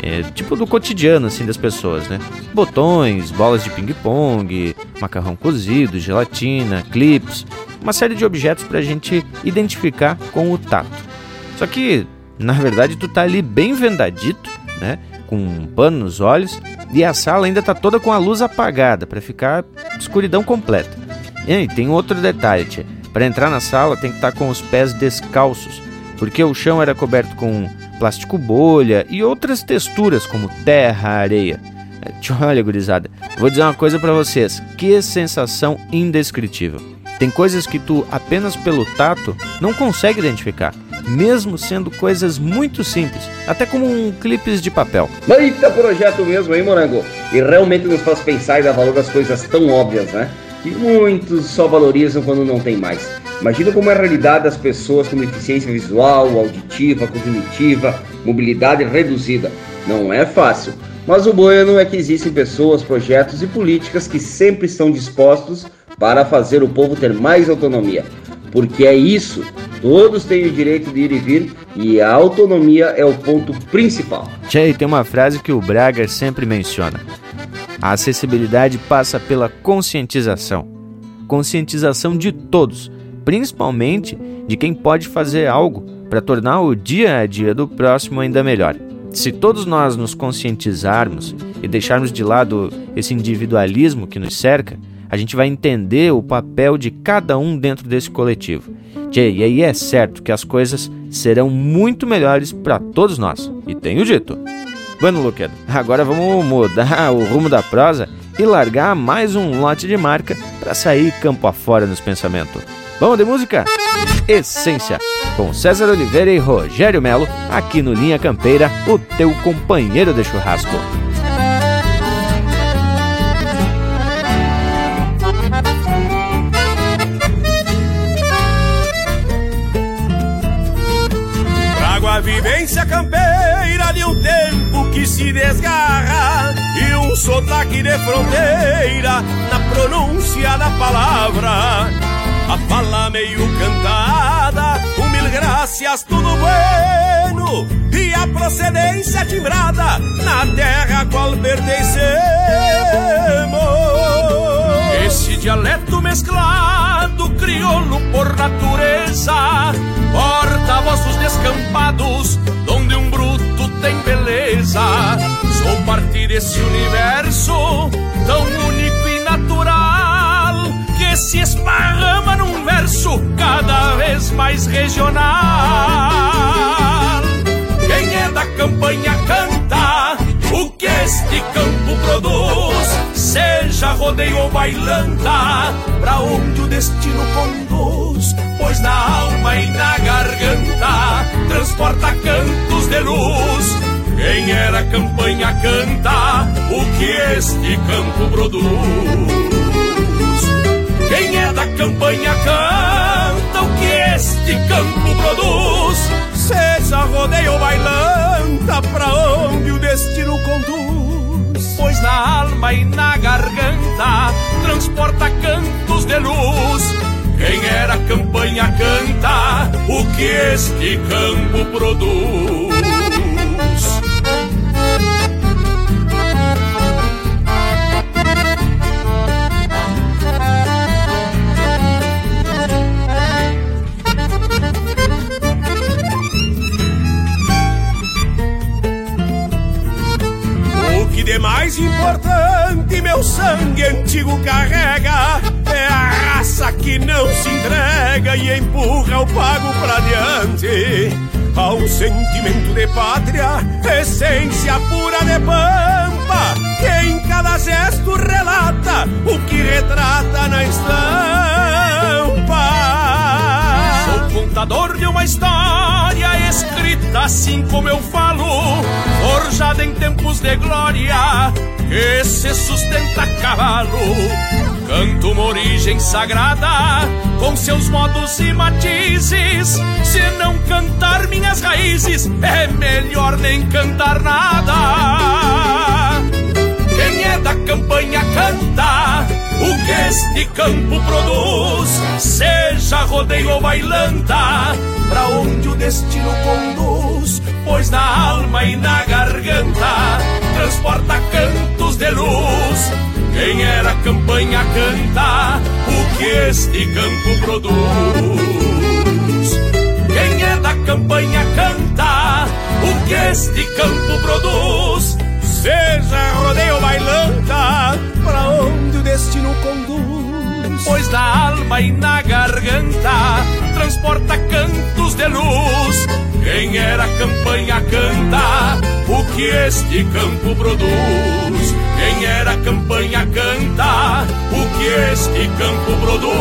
Speaker 2: É, tipo do cotidiano assim das pessoas, né? Botões, bolas de ping-pong, macarrão cozido, gelatina, clips, uma série de objetos para a gente identificar com o tato. Só que, na verdade, tu tá ali bem vendadito, né? Com um pano nos olhos e a sala ainda tá toda com a luz apagada para ficar escuridão completa. E tem outro detalhe, para entrar na sala tem que estar tá com os pés descalços, porque o chão era coberto com plástico bolha e outras texturas como terra, areia. É, (laughs) olha, gurizada, vou dizer uma coisa para vocês, que sensação indescritível. Tem coisas que tu apenas pelo tato não consegue identificar, mesmo sendo coisas muito simples, até como um clipes de papel.
Speaker 4: Baita projeto mesmo, hein, Morango? E realmente nos faz pensar e dar valor às coisas tão óbvias, né? Que muitos só valorizam quando não tem mais. Imagina como é a realidade das pessoas com deficiência visual, auditiva, cognitiva, mobilidade reduzida. Não é fácil, mas o bueno é que existem pessoas, projetos e políticas que sempre estão dispostos para fazer o povo ter mais autonomia. Porque é isso, todos têm o direito de ir e vir e a autonomia é o ponto principal.
Speaker 2: Tchê, tem uma frase que o Braga sempre menciona. A acessibilidade passa pela conscientização. Conscientização de todos, principalmente de quem pode fazer algo para tornar o dia a dia do próximo ainda melhor. Se todos nós nos conscientizarmos e deixarmos de lado esse individualismo que nos cerca, a gente vai entender o papel de cada um dentro desse coletivo. E aí é certo que as coisas serão muito melhores para todos nós. E tenho dito. Bueno, Luquedo, agora vamos mudar o rumo da prosa e largar mais um lote de marca para sair campo afora nos pensamentos. Vamos de música? Essência, com César Oliveira e Rogério Melo, aqui no Linha Campeira, o teu companheiro de churrasco.
Speaker 7: vivência campeira de um tempo que se desgarra e um sotaque de fronteira na pronúncia da palavra. A fala meio cantada, um mil graças, tudo bueno, e a procedência timbrada na terra a qual pertencemos. Esse dialeto mesclado, crioulo por natureza, porta-vozes descampados, onde um bruto tem beleza. Sou parte desse universo tão único se esparrama num verso cada vez mais regional. Quem é da campanha canta o que este campo produz, seja rodeio ou bailanta, pra onde o destino conduz, pois na alma e na garganta transporta cantos de luz. Quem era campanha canta o que este campo produz. Campanha canta o que este campo produz. Seja rodeio ou bailanta, pra onde o destino conduz. Pois na alma e na garganta transporta cantos de luz. Quem era campanha canta o que este campo produz. Empurra o pago pra diante. Um sentimento de pátria, essência pura de pampa, que em cada gesto relata o que retrata na estampa. Sou contador de uma história escrita assim como eu falo, forjada em tempos de glória, que se sustenta a cavalo. Canto uma origem sagrada, com seus modos e matizes. Se não cantar minhas raízes, é melhor nem cantar nada. Quem é da campanha canta o que este campo produz, seja rodeio ou bailanta, pra onde o destino conduz, pois na alma e na garganta transporta cantos de luz. Quem era campanha canta o que este campo produz. Quem é da campanha canta o que este campo produz. Seja rodeio bailanta, pra onde o destino conduz. Pois na alma e na garganta transporta cantos de luz. Quem era campanha canta o que este campo produz. Quem era campanha canta o que este campo produz.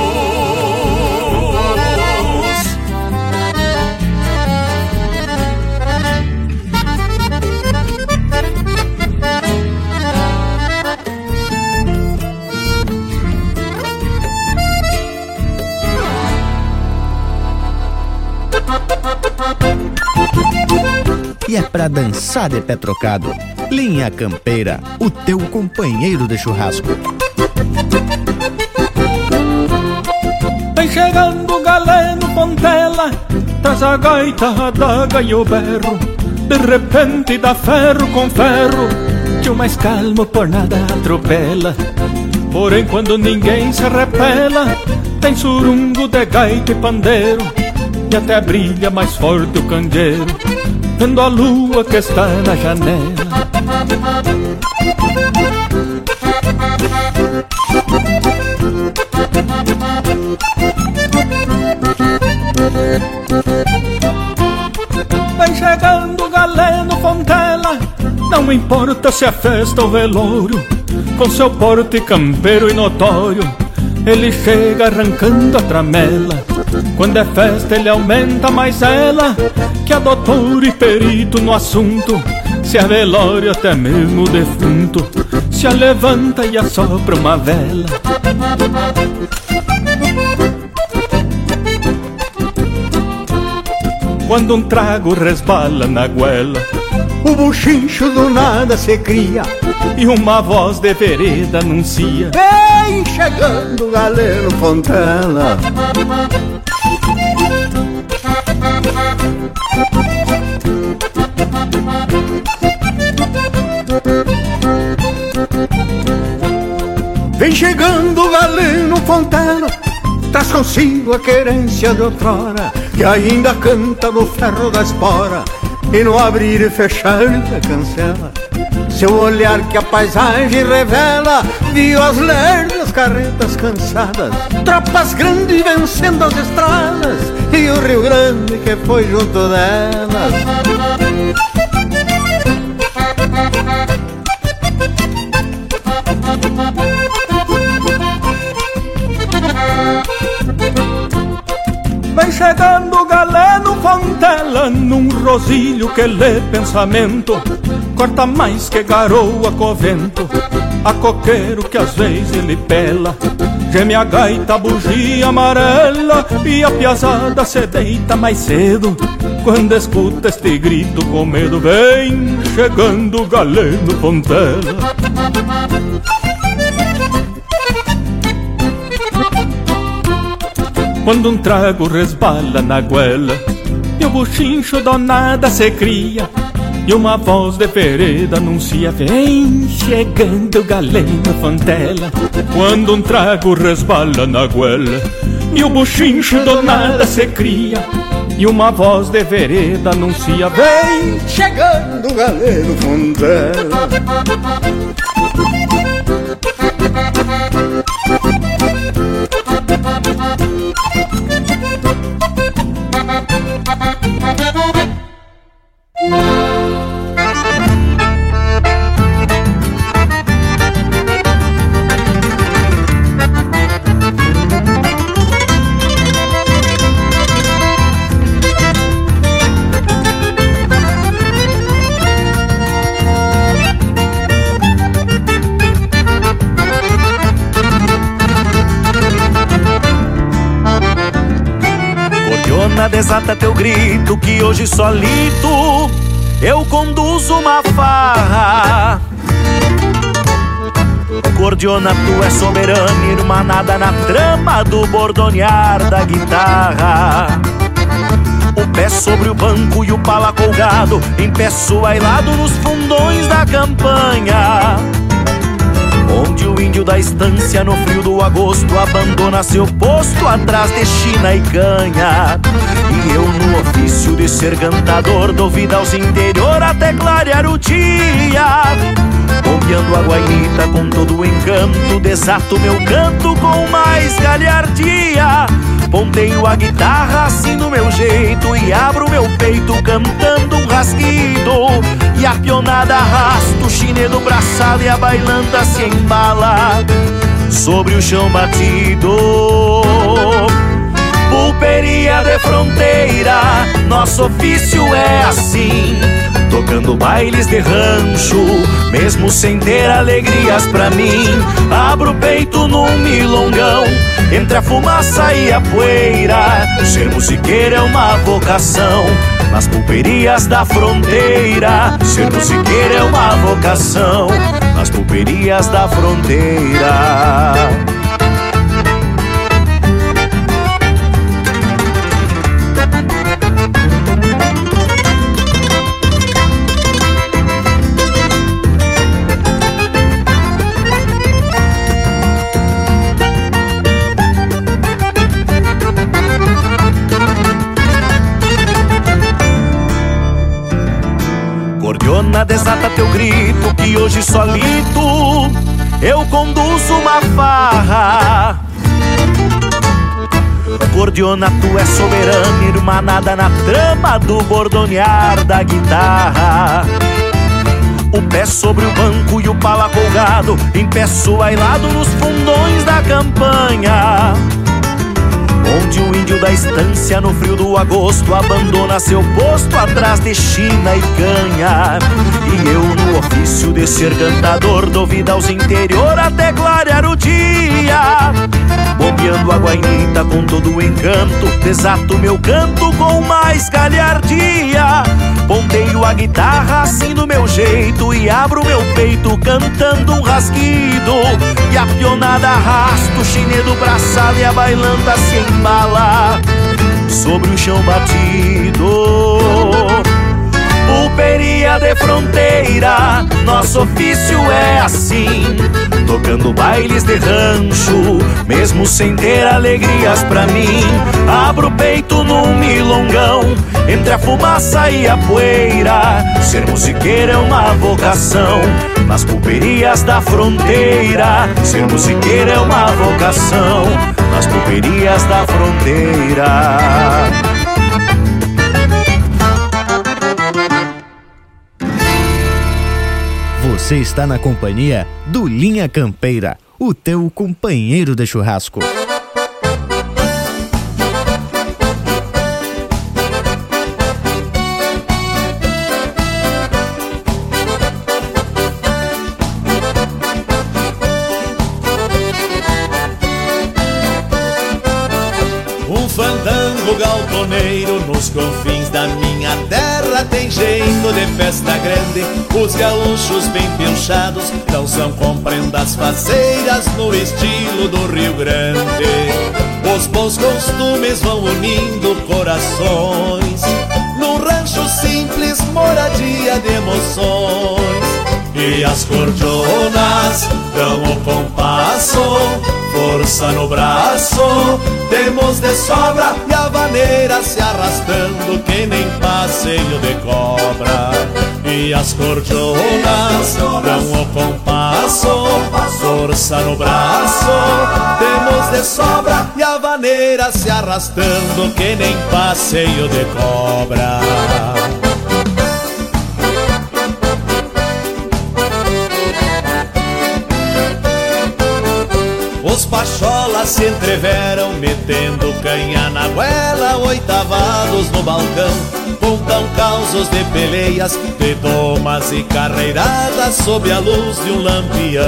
Speaker 7: (laughs)
Speaker 2: E é pra dançar de pé trocado. Linha Campeira, o teu companheiro de churrasco.
Speaker 9: Vem chegando o galeno Pontela Traz a gaita, a daga e o berro De repente dá ferro com ferro Que o mais calmo por nada atropela Porém quando ninguém se repela Tem surungo de gaita e pandeiro E até brilha mais forte o candeeiro Vendo a lua que está na janela. Vem chegando galeno Fontela. Não importa se é festa ou velório Com seu porte campeiro e notório Ele chega arrancando a tramela Quando é festa ele aumenta mais ela Que é doutor e perito no assunto Se é velório até mesmo o defunto Se a levanta e assopra uma vela quando um trago resbala na goela.
Speaker 19: O buchincho do nada se cria
Speaker 9: e uma voz de vereda anuncia:
Speaker 19: Vem chegando o galeno Fontela. Fontela Traz consigo a querência de outrora Que ainda canta no ferro da espora E no abrir e fechar da cancela. Seu olhar que a paisagem revela Viu as lerdas carretas cansadas Tropas grandes vencendo as estradas E o Rio Grande que foi junto delas
Speaker 9: Vem chegando galeno Fontela Num rosilho que lê pensamento. Corta mais que garoa covento A coqueiro que às vezes ele pela. Geme a gaita, bugia amarela E a piazada se deita mais cedo. Quando escuta este grito com medo Vem chegando galeno Fontela Quando um trago resbala na goela E o buchincho do nada se cria E uma voz de vereda anuncia Vem chegando o galeno Fontela Quando um trago resbala na goela E o buchincho do nada se cria e uma voz de vereda anuncia Vem chegando o galeno Fontela
Speaker 20: Desata teu grito que hoje solito eu conduzo uma farra. Cordiona, tu é soberana, irmanada na trama do bordonear da guitarra. O pé sobre o banco e o pala colgado, em pé suailado nos fundões da campanha. O índio da estância no frio do agosto abandona seu posto atrás de China e canha. E eu no ofício de ser cantador dou vida aos interior até clarear o dia. Bombeando a guainita com todo o encanto, desato meu canto com mais galhardia. Ponteio a guitarra assim do meu jeito e abro meu peito cantando um rasguido. E a pionada arrasta o chinedo braçado e a bailanta se embala sobre o chão batido. Pulperia de fronteira, nosso ofício é assim. Tocando bailes de rancho, mesmo sem ter alegrias pra mim. Abro o peito num milongão, entre a fumaça e a poeira. Ser musiqueiro é uma vocação, nas pulperias da fronteira. Ser musiqueiro é uma vocação, nas pulperias da fronteira. Solito eu conduzo uma farra. Cordiona, tu é soberana, irmanada na trama do bordonear da guitarra. O pé sobre o banco e o pala colgado, em pé suailado nos fundões da campanha. Onde o índio da estância no frio do agosto abandona seu posto atrás de China e canha. E eu no ofício de ser cantador dou vida aos interior até clarear o dia. Bombeando a guainita com todo o encanto Desato meu canto com mais galhardia. Ponteio a guitarra assim do meu jeito E abro meu peito cantando um rasguido. E a pionada arrasta o chinedo pra sala E a bailanta se embala sobre o chão batido Pulperia de fronteira, nosso ofício é assim. Tocando bailes de rancho, mesmo sem ter alegrias pra mim. Abro o peito num milongão, entre a fumaça e a poeira. Ser musiqueiro é uma vocação, nas pulperias da fronteira. Ser musiqueiro é uma vocação, nas pulperias da fronteira.
Speaker 2: Você está na companhia do Linha Campeira, o teu companheiro de churrasco.
Speaker 21: Um fandango galponeiro nos confins da minha terra tem jeito de festa grande. Os gaúchos bem pinchados não são com prendas faceiras no estilo do Rio Grande. Os bons costumes vão unindo corações. Num rancho simples, moradia de emoções. E as cordonas dão o compasso, força no braço, temos de sobra e a vaneira se arrastando que nem passeio de cobra. E as cordonas dão o compasso, força no braço, temos de sobra e a vaneira se arrastando que nem passeio de cobra. Pacholas se entreveram, metendo canha na goela, oitavados no balcão. Contam causos de peleias, de domas e carreiradas sob a luz de um lampião.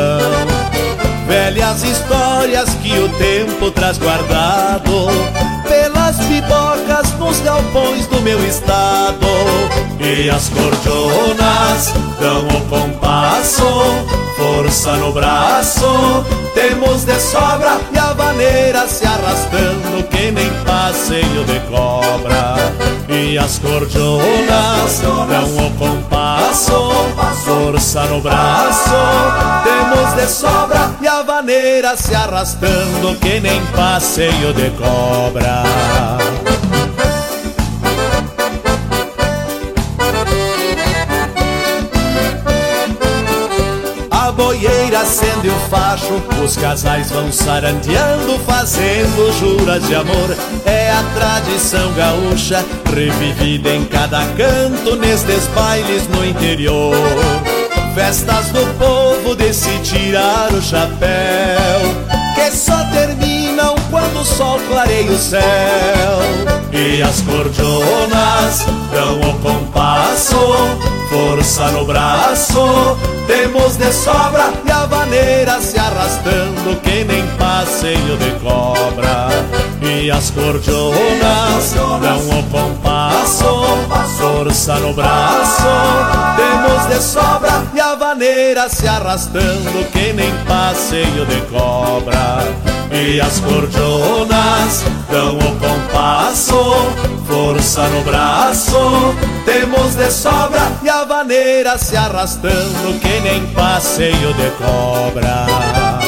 Speaker 21: Velhas histórias que o tempo traz guardado pelas pipocas nos galpões do meu estado. E as cordonas dão o compasso, força no braço, temos de sobra e a vaneira se arrastando que nem passeio de cobra. E as cordonas dão o compasso, força no braço, temos de sobra e a vaneira se arrastando que nem passeio de cobra. Boieira acende o facho, os casais vão sarandeando, fazendo juras de amor. É a tradição gaúcha, revivida em cada canto, nestes bailes no interior. Festas do povo de se tirar o chapéu, que só terminam quando o sol clareia o céu. E as cordonas dão o compasso, força no braço, temos de sobra e a vaneira se arrastando que nem passeio de cobra. E as cordonas dão o compasso, força no braço, temos de sobra e a vaneira se arrastando que nem passeio de cobra. E as cordonas dão o compasso, força no braço, temos de sobra e a vaneira se arrastando que nem passeio de cobra.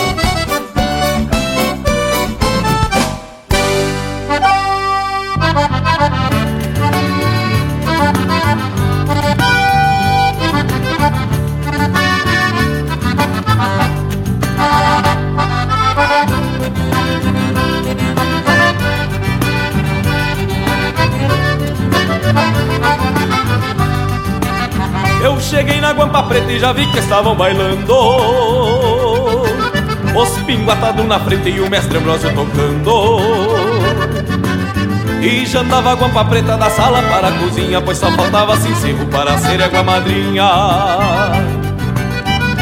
Speaker 9: Eu cheguei na Guampa Preta e já vi que estavam bailando. Os pingos atados na frente e o mestre Ambrosio tocando. E já andava a Guampa Preta da sala para a cozinha Pois só faltava sincero para ser água madrinha.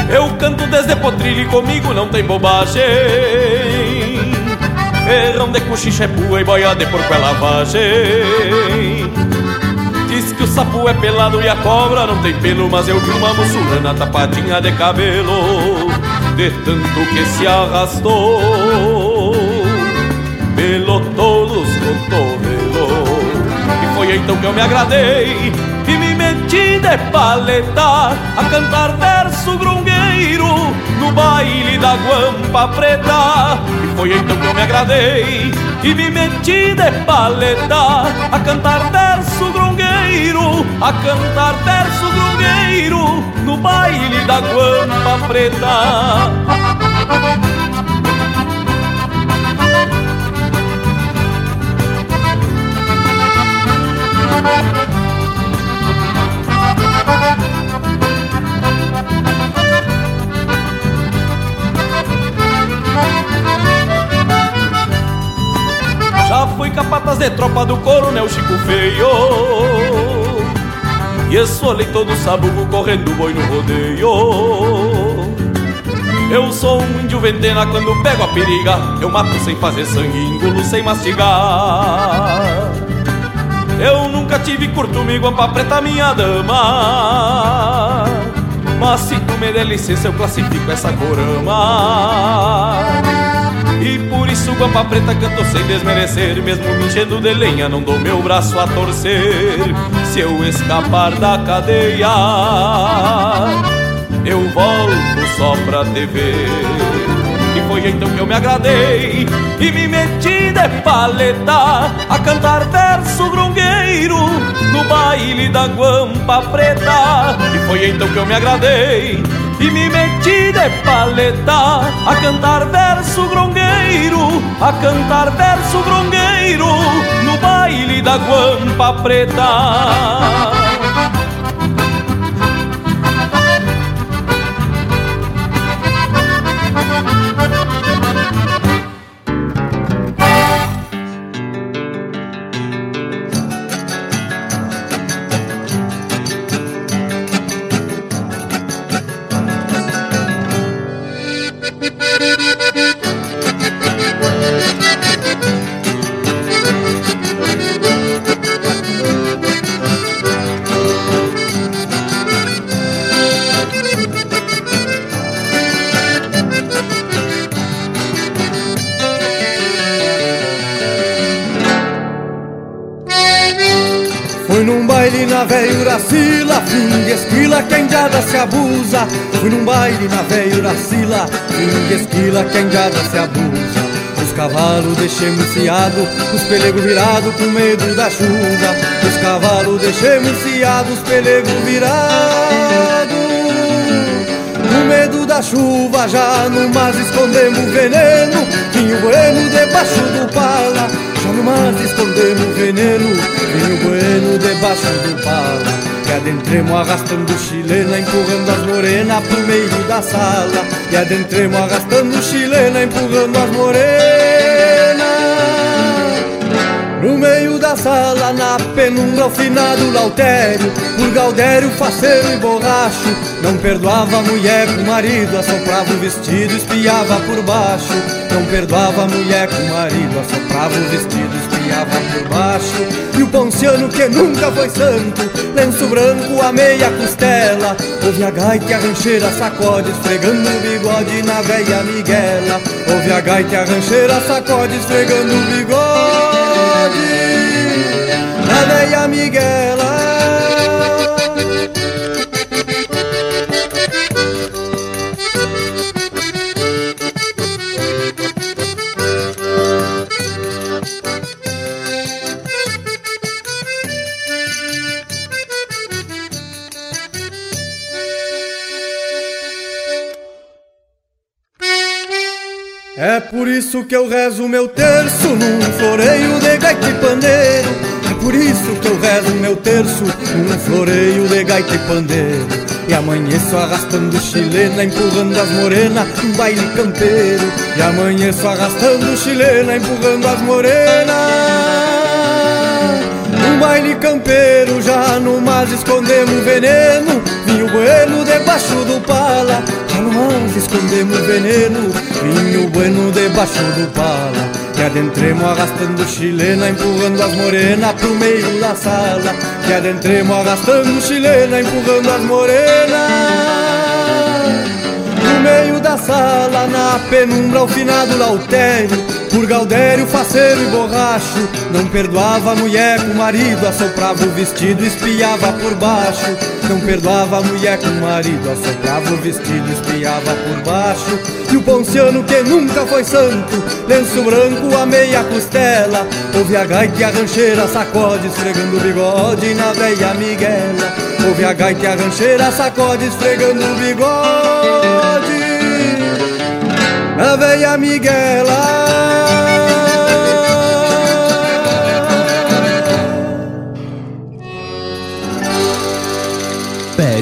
Speaker 9: Eu canto desde potrilho e comigo não tem bobagem. Ferrão de cochicha é pua e boia de porco é lavagem que o sapo é pelado e a cobra não tem pelo Mas eu vi uma muçulmana tapadinha de cabelo De tanto que se arrastou. Pelo todos cotovelos. E foi então que eu me agradei E me meti de paleta A cantar verso grungueiro No baile da guampa preta. E foi então que eu me agradei E me meti de paleta A cantar verso grungueiro A cantar verso grungueiro No baile da guampa preta Já fui capataz de tropa do coronel Chico Feio. E esfolei todo sabugo correndo boi no rodeio. Eu sou um índio ventena quando pego a periga. Eu mato sem fazer sangue, engulo sem mastigar. Eu nunca tive curto-me guampa preta minha dama. Mas se tu me der licença eu classifico essa corama e por isso guampa preta canto sem desmerecer Mesmo me enchendo de lenha não dou meu braço a torcer. Se eu escapar da cadeia Eu volto só pra ver. E foi então que eu me agradei E me meti de paleta A cantar verso grungueiro No baile da guampa preta. E foi então que eu me agradei e me meti de paleta a cantar verso grongueiro, a cantar verso grongueiro no baile da guampa preta.
Speaker 22: Fui num baile na velha Uracila, fim de esquila que a indiada se abusa. Os cavalos deixei muciado, os pelegos virados com medo da chuva. Os cavalos deixei muciado, os pelegos virados. Com medo da chuva, já no mar escondemos veneno. Vinho bueno debaixo do pala, já no mar escondemos veneno. Vinho bueno debaixo do pala. E adentremos arrastando chilena, empurrando as morenas pro meio da sala. E adentremos arrastando chilena, empurrando as morenas. No meio da sala, na penumbra, ao finado Lautério Por Gaudério, faceiro e borracho Não perdoava a mulher com o marido Assoprava o vestido, espiava por baixo Não perdoava a mulher com o marido Assoprava o vestido, por baixo E o ponciano que nunca foi santo Lenço branco, a meia costela Ouve a gaita e a rancheira sacode Esfregando o bigode na velha Miguela Ouve a gaita e a rancheira sacode Esfregando o bigode na velha Miguela. Isso que eu rezo meu terço num floreio de gaita e pandeiro. É por isso que eu rezo meu terço num floreio de gaita e pandeiro. E amanheço arrastando chilena, empurrando as morenas, um baile campeiro. E amanheço arrastando chilena, empurrando as morenas. Um baile campeiro, já no mar escondemos veneno Vinho bueno debaixo do pala Mar escondemos veneno Vinho bueno debaixo do pala Que adentremos arrastando chilena, empurrando as morenas pro meio da sala. Que adentremos arrastando chilena, empurrando as morenas no meio da sala, na penumbra, ao finado lautério Por Galdério, faceiro e borracho Não perdoava a mulher com o marido Assoprava o vestido, espiava por baixo. Não perdoava a mulher com o marido Assoprava o vestido, espiava por baixo. E o ponciano que nunca foi santo Lenço branco, a meia costela. Ouve a gaita e a rancheira Sacode esfregando o bigode na veia Miguela. Ouve a gaita e a rancheira Sacode esfregando o bigode a veia Miguela.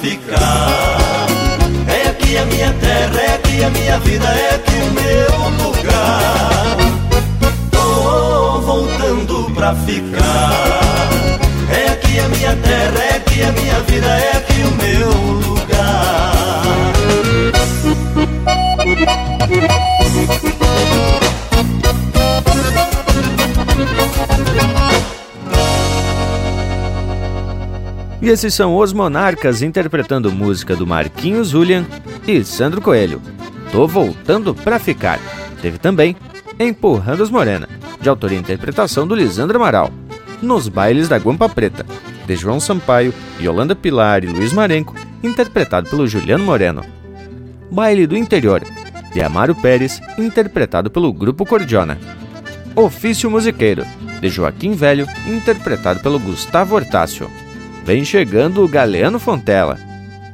Speaker 13: ficar. É aqui a minha terra, é aqui a minha vida, é aqui o meu lugar. Tô voltando pra ficar. É aqui a minha terra, é aqui a minha vida, é aqui
Speaker 2: esses são os Monarcas interpretando música do Marquinhos Julian e Sandro Coelho. Tô voltando pra ficar. Teve também Empurrando as Morena, de autoria e interpretação do Lisandro Amaral. Nos Bailes da Guampa Preta, de João Sampaio, Yolanda Pilar e Luiz Marenco, interpretado pelo Juliano Moreno. Baile do Interior, de Amaro Pérez, interpretado pelo Grupo Cordiona. Ofício Musiqueiro, de Joaquim Velho, interpretado pelo Gustavo Hortácio. Vem chegando o Galeano Fontela,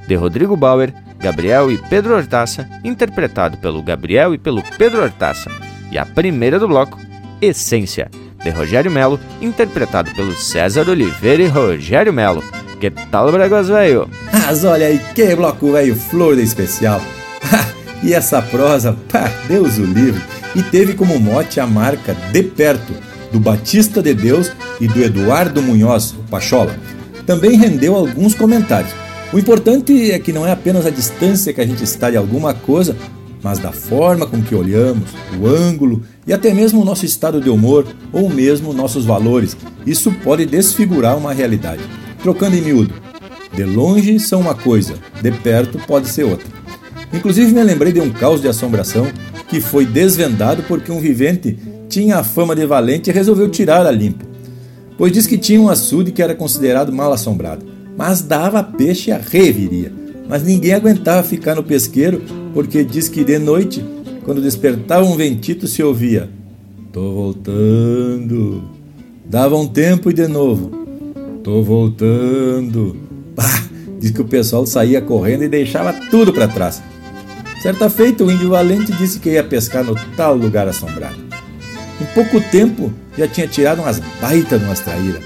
Speaker 2: de Rodrigo Bauer, Gabriel e Pedro Hortaça, interpretado pelo Gabriel e pelo Pedro Hortaça. E a primeira do bloco, Essência, de Rogério Melo, interpretado pelo César Oliveira e Rogério Melo. Que tal, Bragas Velho?
Speaker 1: Mas olha aí, que bloco velho flor de especial. (laughs) e essa prosa, pá, Deus o livre. e teve como mote a marca De Perto, do Batista de Deus e do Eduardo Munhoz, o Pachola. Também rendeu alguns comentários. O importante é que não é apenas a distância que a gente está de alguma coisa, mas da forma com que olhamos, o ângulo e até mesmo o nosso estado de humor ou mesmo nossos valores. Isso pode desfigurar uma realidade. Trocando em miúdo, de longe são uma coisa, de perto pode ser outra. Inclusive me lembrei de um caos de assombração que foi desvendado porque um vivente tinha a fama de valente e resolveu tirar a limpo. Pois diz que tinha um açude que era considerado mal assombrado, mas dava peixe a reviria. Mas ninguém aguentava ficar no pesqueiro porque diz que de noite, quando despertava um ventito, se ouvia: Tô voltando. Dava um tempo e de novo: Tô voltando. Pá! Diz que o pessoal saía correndo e deixava tudo para trás. Certa feita, o índio valente disse que ia pescar no tal lugar assombrado. Em pouco tempo, já tinha tirado umas baitas de umas traíras.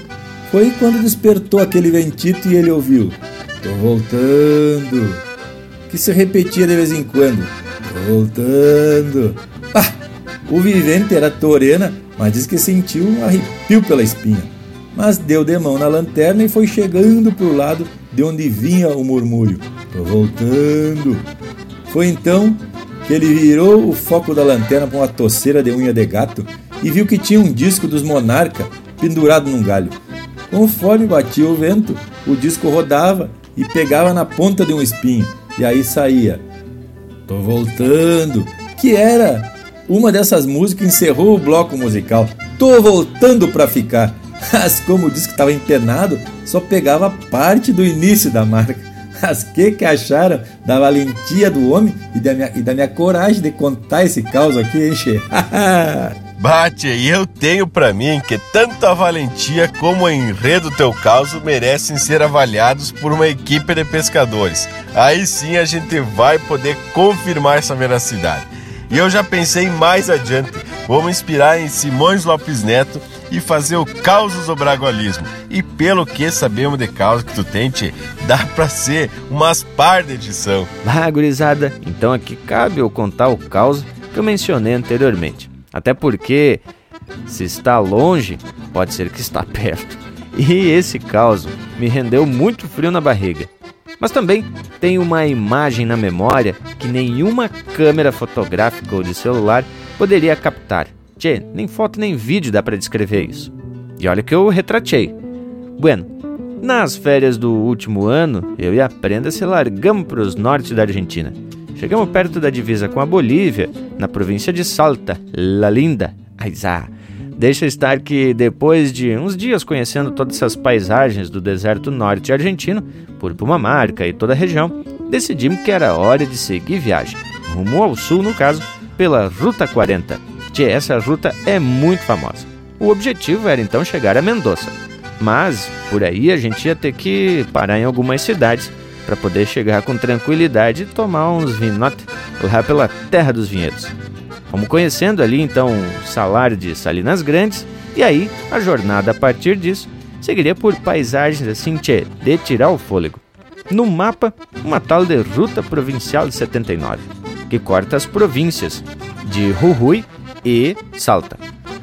Speaker 1: Foi quando despertou aquele ventito e ele ouviu: Tô voltando. Que se repetia de vez em quando: Tô voltando. Ah, o vivente era torena, mas diz que sentiu um arrepio pela espinha. Mas deu de mão na lanterna e foi chegando pro lado de onde vinha o murmúrio: Tô voltando. Foi então ele virou o foco da lanterna com uma toceira de unha de gato e viu que tinha um disco dos Monarca pendurado num galho. Conforme batia o vento, o disco rodava e pegava na ponta de um espinho, e aí saía. Tô voltando, que era uma dessas músicas encerrou o bloco musical. Tô voltando pra ficar. (laughs) Mas como o disco estava empenado, só pegava parte do início da marca. Mas que que acharam da valentia do homem e da minha, e da minha coragem de contar esse caos aqui, hein, che? (laughs)
Speaker 3: Bate, e eu tenho para mim que tanto a valentia como o enredo do teu caso merecem ser avaliados por uma equipe de pescadores. Aí sim a gente vai poder confirmar essa veracidade. E eu já pensei mais adiante, vamos inspirar em Simões Lopes Neto e fazer o Causos do Bragualismo. E pelo que sabemos de causa que tu tente, dá pra ser umas par de edição.
Speaker 2: Ah, gurizada, então aqui cabe eu contar o caos que eu mencionei anteriormente. Até porque, se está longe, pode ser que está (laughs) perto. E esse caos me rendeu muito frio na barriga. Mas também tem uma imagem na memória que nenhuma câmera fotográfica ou de celular poderia captar. Tchê, nem foto nem vídeo dá para descrever isso. E olha que eu retratei. Bueno, nas férias do último ano, eu e a Prenda se largamos para os norte da Argentina. Chegamos perto da divisa com a Bolívia, na província de Salta, La Linda. Aizá. Deixa estar que depois de uns dias conhecendo todas essas paisagens do deserto norte argentino, por Pumamarca e toda a região, decidimos que era hora de seguir viagem, rumo ao sul no caso, pela Ruta 40 Tchê, essa ruta é muito famosa. O objetivo era então chegar a Mendoza, mas por aí a gente ia ter que parar em algumas cidades para poder chegar com tranquilidade e tomar uns vinotes lá pela terra dos vinhedos. Vamos conhecendo ali então o salário de Salinas Grandes e aí a jornada a partir disso seguiria por paisagens assim, tchê, de tirar o fôlego. No mapa, uma tal de Ruta Provincial de 79, que corta as províncias de Jujuy e Salta.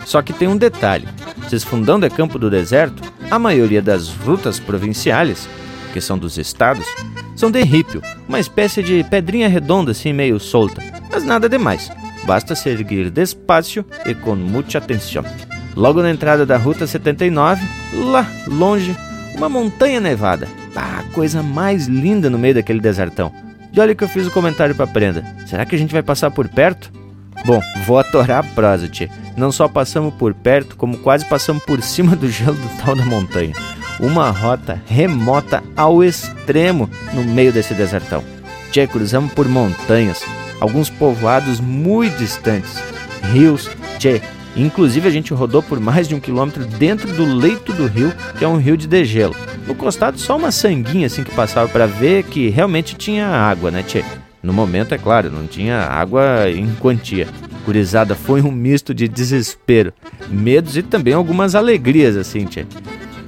Speaker 2: Só que tem um detalhe: desfundando é campo do deserto, a maioria das rutas provinciais, que são dos estados, são de rípio, uma espécie de pedrinha redonda assim meio solta, mas nada demais. Basta seguir despacio e com muita atenção. Logo na entrada da Ruta 79, lá longe, uma montanha nevada. Ah, coisa mais linda no meio daquele desertão. E olha que eu fiz o um comentário para Prenda. Será que a gente vai passar por perto? Bom, vou atorar a prosa, tchê. Não só passamos por perto, como quase passamos por cima do gelo do tal da montanha. Uma rota remota ao extremo no meio desse desertão. Tchê, cruzamos por montanhas, alguns povoados muito distantes, rios, tchê. Inclusive a gente rodou por mais de um quilômetro dentro do leito do rio, que é um rio de degelo. No costado só uma sanguinha assim que passava para ver que realmente tinha água, né, tchê? No momento, é claro, não tinha água em quantia. Curizada foi um misto de desespero, medos e também algumas alegrias, assim, tchê.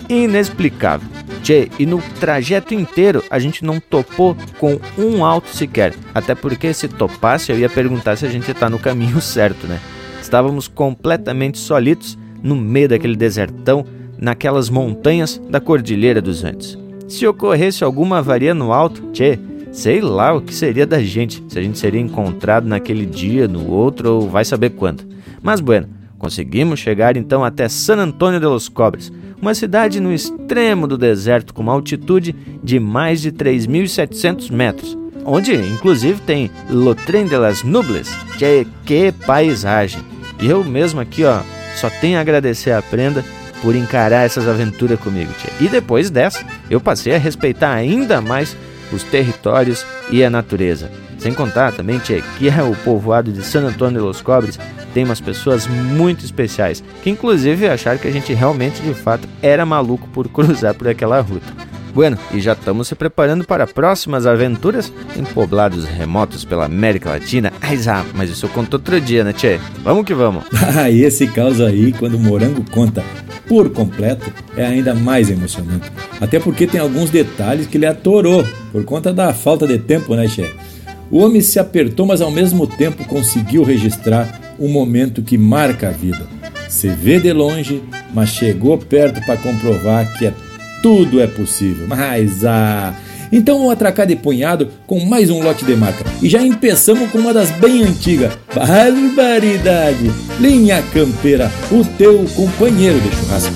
Speaker 2: Inexplicável. Tchê, e no trajeto inteiro a gente não topou com um alto sequer. Até porque se topasse eu ia perguntar se a gente tá no caminho (laughs) certo, né? Estávamos completamente solitos no meio daquele desertão, naquelas montanhas da Cordilheira dos Andes. Se ocorresse alguma avaria no alto, tchê, sei lá o que seria da gente, se a gente seria encontrado naquele dia, no outro ou vai saber quando. Mas bueno, conseguimos chegar então até San Antônio de los Cobres, uma cidade no extremo do deserto com uma altitude de mais de 3.700 metros, onde inclusive tem Lo Tren de las Nubles, que, que paisagem! E eu mesmo aqui, ó, só tenho a agradecer a prenda por encarar essas aventuras comigo, tia. E depois dessa, eu passei a respeitar ainda mais os territórios e a natureza. Sem contar também, tia, que é o povoado de San Antônio de los Cobres tem umas pessoas muito especiais, que inclusive acharam que a gente realmente, de fato, era maluco por cruzar por aquela ruta. Bueno, e já estamos se preparando para próximas aventuras em poblados remotos pela América Latina. Ah, mas isso eu conto outro dia, né, Tchê? Vamos que vamos. (laughs)
Speaker 1: Ah, esse caos aí, quando o Morango conta por completo, é ainda mais emocionante. Até porque tem alguns detalhes que ele atorou, por conta da falta de tempo, né, Tchê? O homem se apertou, mas ao mesmo tempo conseguiu registrar um momento que marca a vida. Se vê de longe, mas chegou perto para comprovar que é tudo é possível. Mas ah, então vamos atracar de punhado com mais um lote de marca. E já empeçamos com uma das bem antigas. Barbaridade! Linha Campeira, o teu companheiro de churrasco.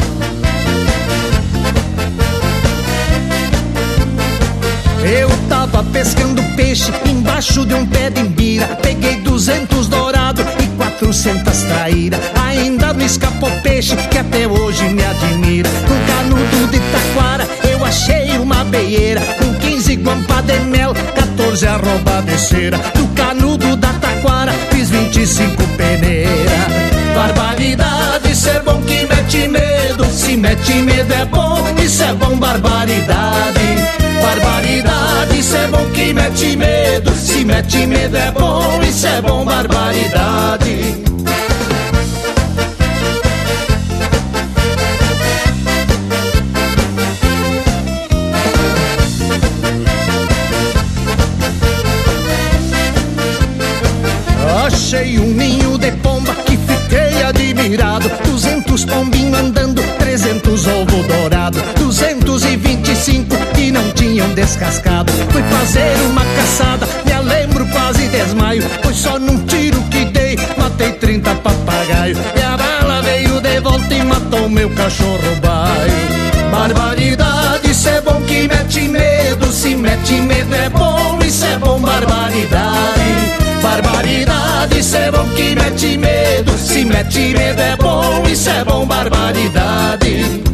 Speaker 23: Eu tava pescando peixe embaixo de um pé de imbira. Peguei duzentos dourado e quatrocentas traíra. Ainda não escapou peixe que até hoje me admira. No canudo de taquara eu achei uma beieira. Com quinze guampa de mel, 14 arroba de cera. Do canudo da taquara fiz vinte e cinco peneira. Barbaridade, isso é bom que mete medo. Se mete medo é bom, isso é bom, barbaridade. Barbaridade, isso é bom que mete medo. Se mete medo é bom, isso é bom, barbaridade. Achei um ninho de pomba que fiquei admirado. Duzentos pombinhos andando, tinham descascado. Fui fazer uma caçada, me lembro quase desmaio. Foi só num tiro que dei, matei trinta papagaio. E a bala veio de volta e matou meu cachorro baio. Barbaridade, isso é bom que mete medo. Se mete medo é bom, isso é bom, barbaridade. Barbaridade, isso é bom que mete medo. Se mete medo é bom, isso é bom, barbaridade.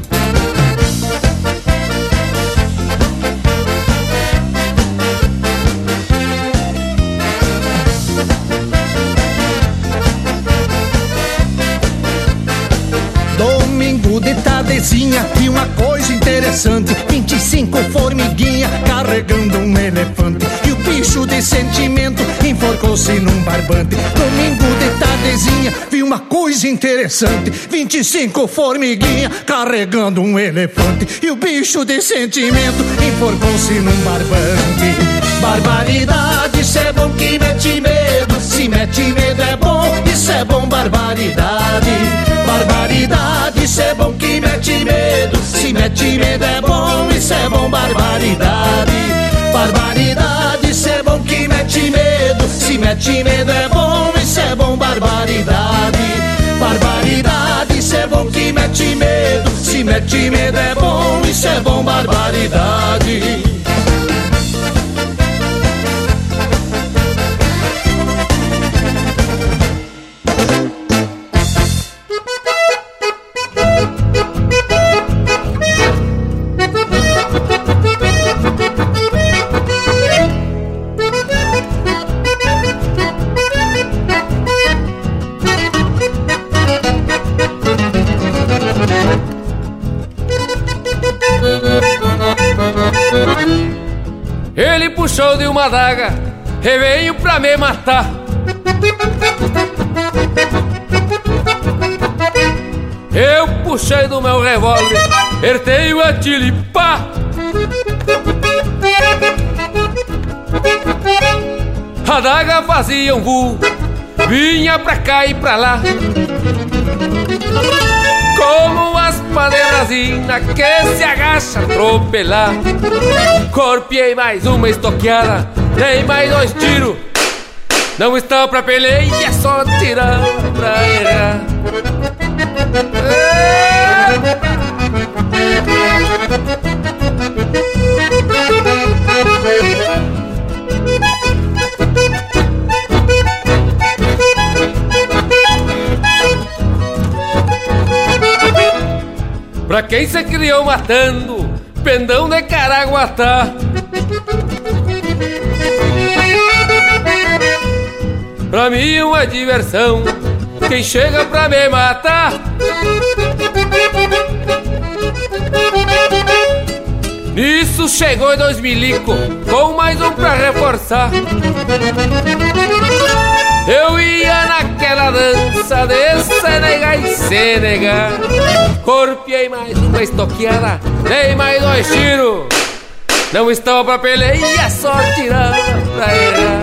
Speaker 23: Interessante. 25 formiguinha carregando um elefante. E o bicho de sentimento enforcou-se num barbante. Domingo de tardezinha vi uma coisa interessante. 25 formiguinha carregando um elefante. E o bicho de sentimento enforcou-se num barbante. Barbaridade, isso é bom que mete medo. Se mete medo é bom, isso é bom, barbaridade. Barbaridade, isso é bom que mete medo. Se mete medo é bom, isso é bom, barbaridade. Barbaridade, isso é bom que mete medo. Se mete medo é bom, isso é bom, barbaridade. Barbaridade, isso é bom que mete medo. Se mete medo é bom, isso é bom, barbaridade
Speaker 7: Ele puxou de uma daga e veio pra me matar. Eu puxei do meu revólver, ertei o atilipá. A daga fazia um voo
Speaker 24: vinha pra cá e pra lá. Como as paneirazinas que se agacha atropelar. Corpiei mais uma estoqueada, dei mais dois tiros. Não está pra peleia, é só tirar pra errar. Pra quem se criou matando, pendão de Caraguatá. Pra mim uma diversão, quem chega pra me matar. Nisso chegou dois milico, com mais um pra reforçar. Eu ia naquela dança de Senegal e Senegal Corpiei mais uma estoqueada, dei mais dois tiros Não estava pra peleia, só tirava pra errar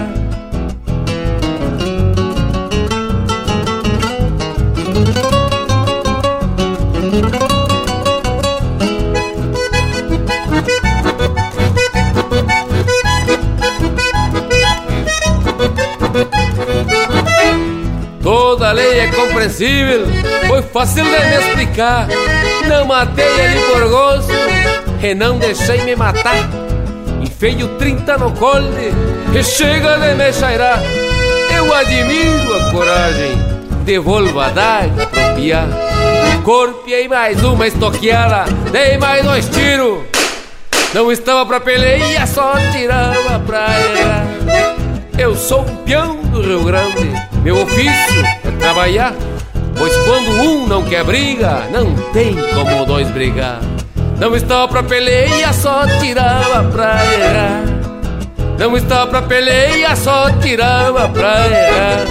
Speaker 24: Toda lei é compreensível, foi fácil de me explicar. Não matei ele por gosto e não deixei me matar. Enfeio 30 no colde e chega de me cheirar. Eu admiro a coragem, devolvo a daga pro piá. Corpiei mais uma estoqueada, dei mais dois tiros. Não estava pra peleia, só tirava pra errar. Eu sou um peão do Rio Grande, meu ofício trabalhar. Pois quando um não quer briga, não tem como dois brigar. Não estava pra peleia, só tirava pra errar. Não estava pra peleia, só tirava pra errar.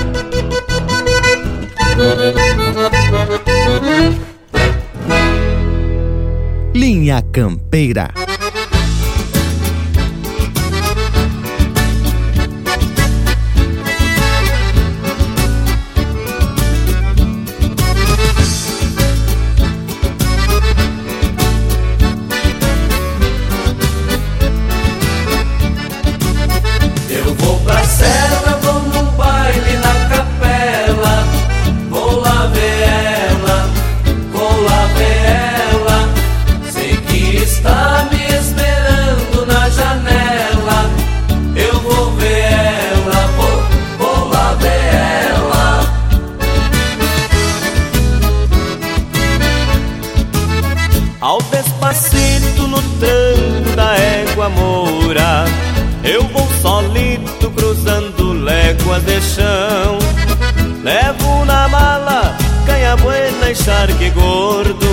Speaker 2: Linha Campeira.
Speaker 20: Canha buena e charque gordo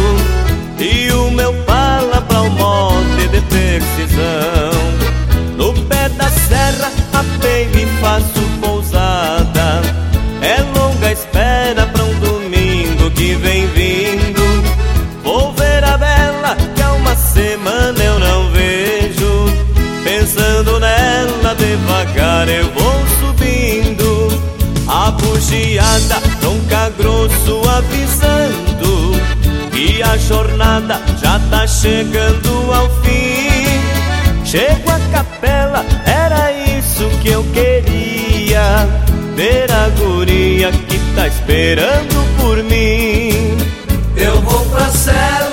Speaker 20: a jornada já tá chegando ao fim. Chego à capela, era isso que eu queria. Ver a guria que tá esperando por mim.
Speaker 25: Eu vou pra cela,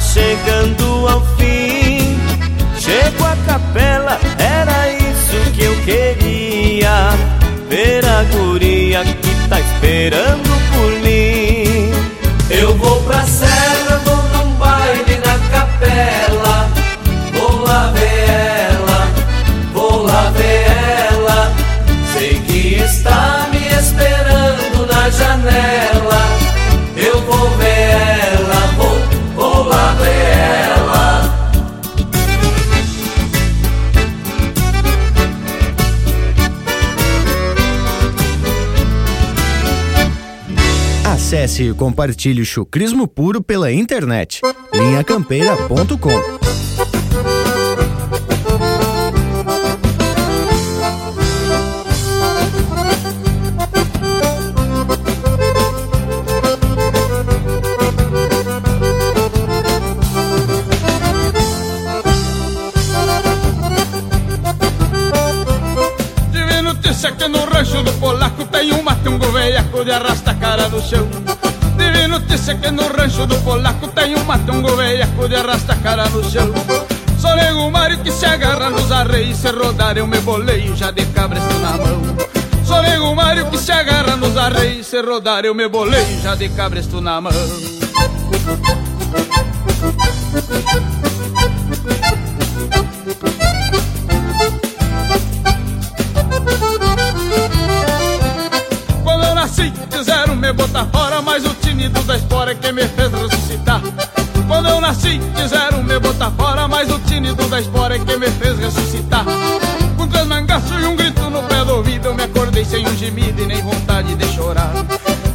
Speaker 20: chegando ao fim. Chego à capela, era isso que eu queria. Ver a guria que tá esperando por
Speaker 2: E compartilhe o chucrismo puro pela internet. linhacampeira.com
Speaker 26: se rodar eu me boleio já de cabresto na mão. Sou nego Mário que se agarra nos arreios, se rodar eu me boleio já de cabresto na mão. Quando eu nasci, quiseram me botar fora, mas o tinido da espora é que me fez ressuscitar. Quando eu nasci, quiseram me botar fora, mas o tinido da espora é que me fez ressuscitar. Com três mangaços e um grito no pé do ouvido, eu me acordei sem um gemido e nem vontade de chorar.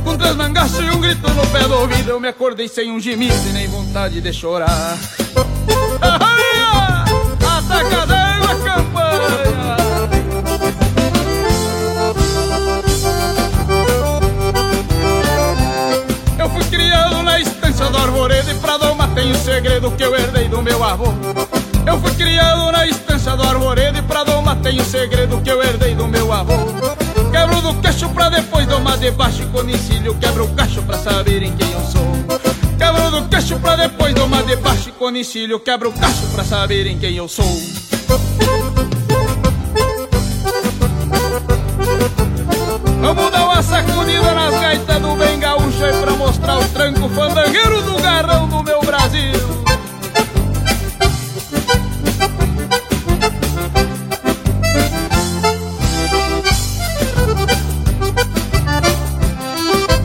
Speaker 26: Com três mangaços e um grito no pé do ouvido, eu me acordei sem um gemido e nem vontade de chorar. Ataca d'água, campanha! Eu fui criado na estância do arvoredo e pra doma tem segredo que eu herdei do meu avô. Eu fui criado na estância do arvoredo e pra doma tem segredo que eu herdei do meu avô. Quebro do queixo pra depois domar de baixo e conicílio quebro o cacho pra saberem quem eu sou. Quebro do queixo pra depois domar de baixo e conicílio quebro o cacho pra saberem quem eu sou. Vamos dar uma sacudida nas gaitas do bem gaúcho aí pra mostrar o tranco fandangueiro do garrão do meu Brasil.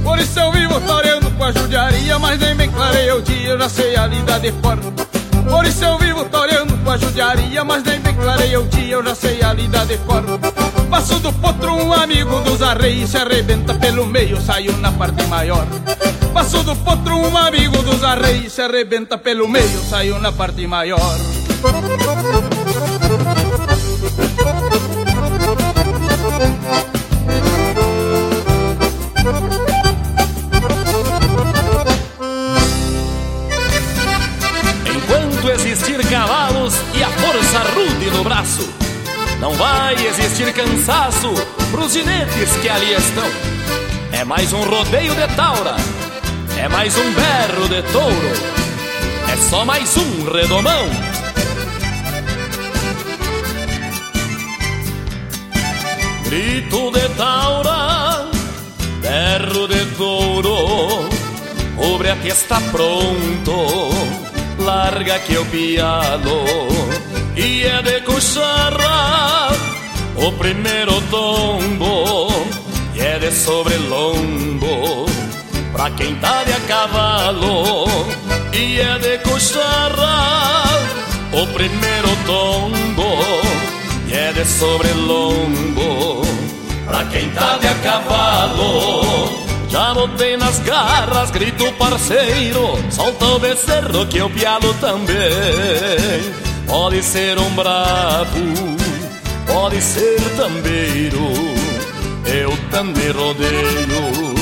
Speaker 26: Por isso eu vivo toreando com a judiaria, mas nem bem clarei o dia, eu já sei a lida de fora. Por isso eu vivo toreando com mas nem bem clarei o dia, eu já sei a lida de fora. Passo do potro, um amigo dos arreios se arrebenta pelo meio, saiu na parte maior. Passo do potro, um amigo dos arreios se arrebenta pelo meio, saiu na parte maior.
Speaker 13: Cansaço pros jinetes que ali estão. É mais um rodeio de taura, é mais um berro de touro, é só mais um redomão. Grito de taura, berro de touro, obre a está pronto, larga que eu pialo, e é de cucharra o primeiro tombo, e é de sobrelombo, pra quem tá de a cavalo, e é de cucharra o primeiro tombo, e é de sobrelombo, pra quem tá de a cavalo. Já botei nas garras, grito parceiro, solta o becerro que eu pialo também. Pode ser um bravo, pode ser tambeiro, eu também rodeio,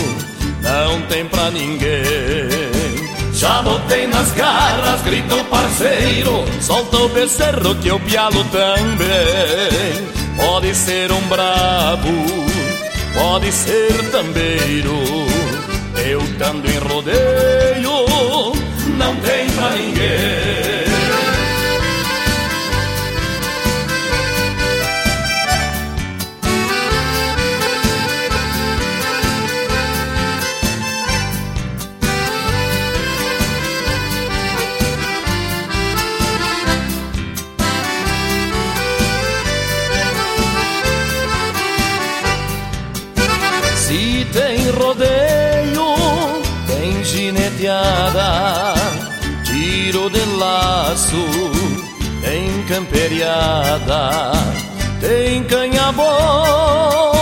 Speaker 13: não tem pra ninguém. Já botei nas garras, grito parceiro, solta o becerro que eu pialo também. Pode ser um bravo, pode ser tambeiro. Eu tando em rodeio, não tem pra ninguém. Gineteada, tiro de laço, tem camperiada, tem canha boa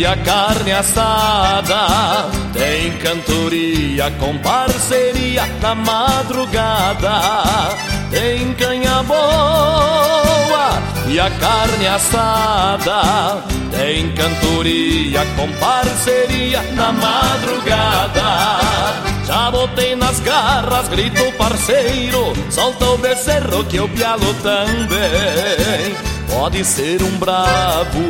Speaker 13: e a carne assada, tem cantoria com parceria na madrugada, tem canha boa e a carne assada, tem cantoria com parceria na madrugada. Já botei nas garras, grito parceiro, solta o becerro que eu pialo também. Pode ser um bravo,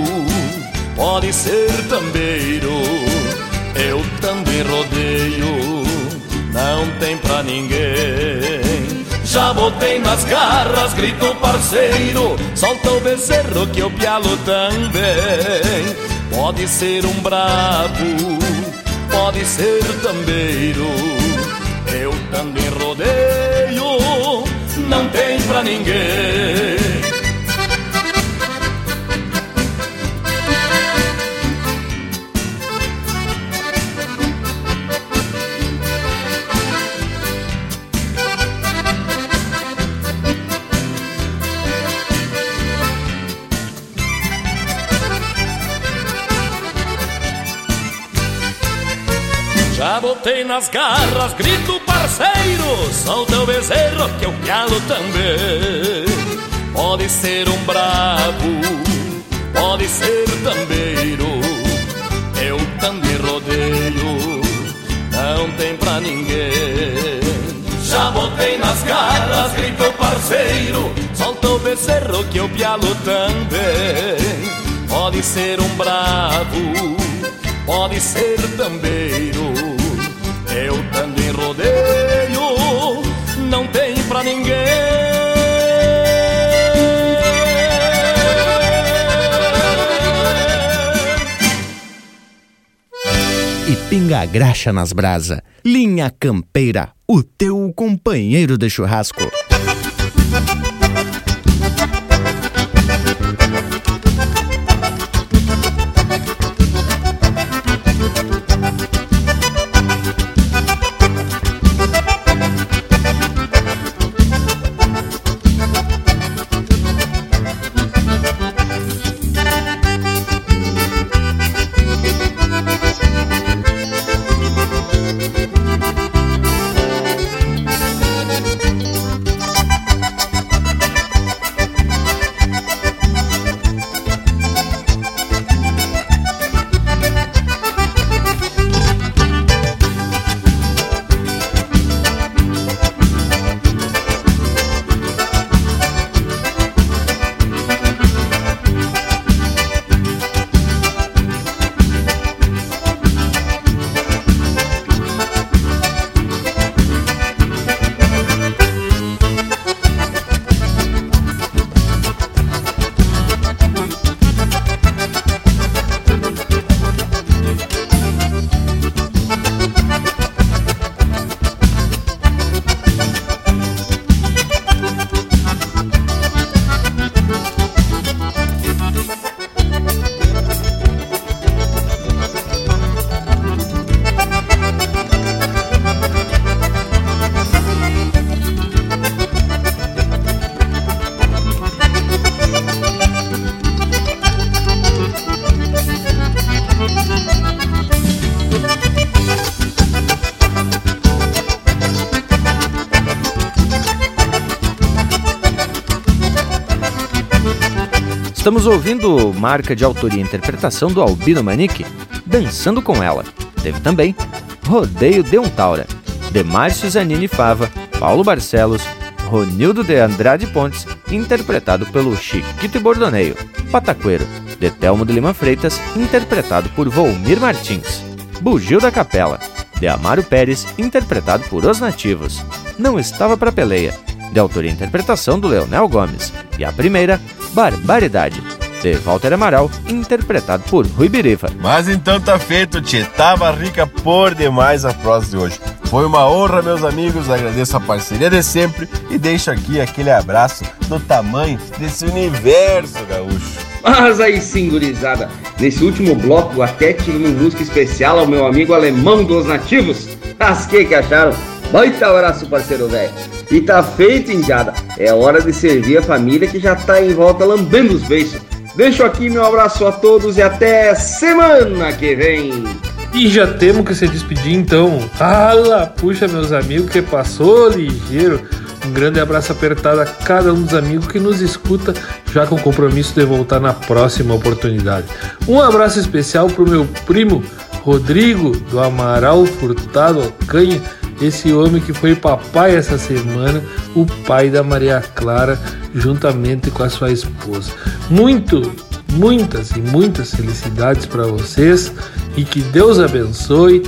Speaker 13: pode ser tambeiro, eu também rodeio, não tem pra ninguém. Já botei nas garras, grito parceiro, solta o becerro que eu pialo também. Pode ser um bravo, pode ser tambeiro. Eu também rodeio, não tem pra ninguém. Já botei nas garras, grito parceiro, solta o bezerro que eu pialo também. Pode ser um bravo, pode ser tambeiro, eu também rodeio, não tem pra ninguém. Já botei nas garras, grito parceiro, solta o bezerro que eu pialo também. Pode ser um bravo, pode ser tambeiro, eu também rodeio, não tem pra ninguém.
Speaker 2: E pinga a graxa nas brasa. Linha Campeira, o teu companheiro de churrasco. Estamos ouvindo marca de autoria e interpretação do Albino Manique, Dançando com Ela. Teve também Rodeio de Untaura, de Márcio Zanini Fava, Paulo Barcelos, Ronildo de Andrade Pontes, interpretado pelo Chiquito e Bordoneio, Pataqueiro. de Telmo de Lima Freitas, interpretado por Volmir Martins. Bugio da Capela, de Amaro Pérez, interpretado por Os Nativos. Não Estava para Peleia, de autoria e interpretação do Leonel Gomes. E a primeira, Barbaridade, de Walter Amaral, interpretado por Rui Birifa.
Speaker 3: Mas então tá feito, Tchê. Tava rica por demais a prosa de hoje. Foi uma honra, meus amigos. Agradeço a parceria de sempre e deixo aqui aquele abraço do tamanho desse universo gaúcho.
Speaker 4: Mas aí sim, gurizada. Nesse último bloco, até tive uma música especial ao meu amigo alemão dos nativos. As que que acharam? Baita abraço, parceiro velho. E tá feito, indiada. É hora de servir a família que já tá em volta lambendo os beiços. Deixo aqui meu abraço a todos e até semana que vem.
Speaker 5: E já temos que se despedir então. Fala, puxa meus amigos que passou ligeiro. Um grande abraço apertado a cada um dos amigos que nos escuta, já com o compromisso de voltar na próxima oportunidade. Um abraço especial pro meu primo Rodrigo do Amaral Furtado Canha, esse homem que foi papai essa semana, o pai da Maria Clara, juntamente com a sua esposa. Muito, muitas e muitas felicidades para vocês e que Deus abençoe.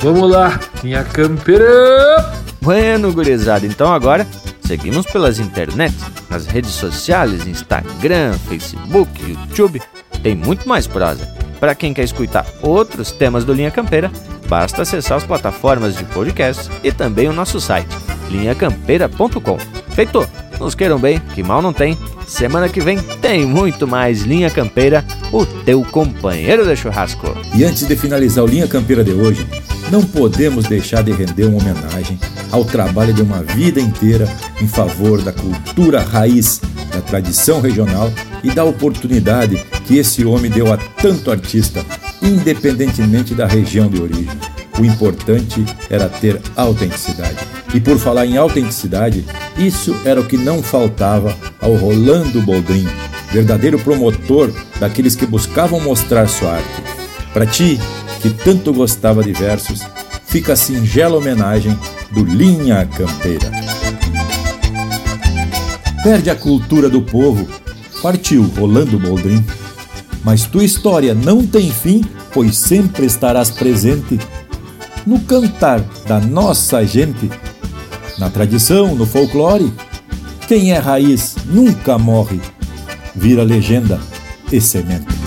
Speaker 5: Vamos lá, minha campeira!
Speaker 2: Bueno, gurizada, então agora seguimos pelas internet, nas redes sociais, Instagram, Facebook, YouTube. Tem muito mais prosa. Para quem quer escutar outros temas do Linha Campeira, basta acessar as plataformas de podcast e também o nosso site, linhacampeira.com. Feito! Nos queiram bem, que mal não tem. Semana que vem tem muito mais Linha Campeira, o teu companheiro de churrasco.
Speaker 1: E antes de finalizar o Linha Campeira de hoje, não podemos deixar de render uma homenagem ao trabalho de uma vida inteira em favor da cultura raiz, da tradição regional e da oportunidade que esse homem deu a tanto artista, independentemente da região de origem. O importante era ter autenticidade. E por falar em autenticidade, isso era o que não faltava ao Rolando Boldrin, verdadeiro promotor daqueles que buscavam mostrar sua arte. Para ti, que tanto gostava de versos, fica a singela homenagem do Linha Campeira. Perde a cultura do povo, partiu Rolando Boldrin. Mas tua história não tem fim, pois sempre estarás presente no cantar da nossa gente, na tradição, no folclore. Quem é raiz nunca morre, vira legenda e semente.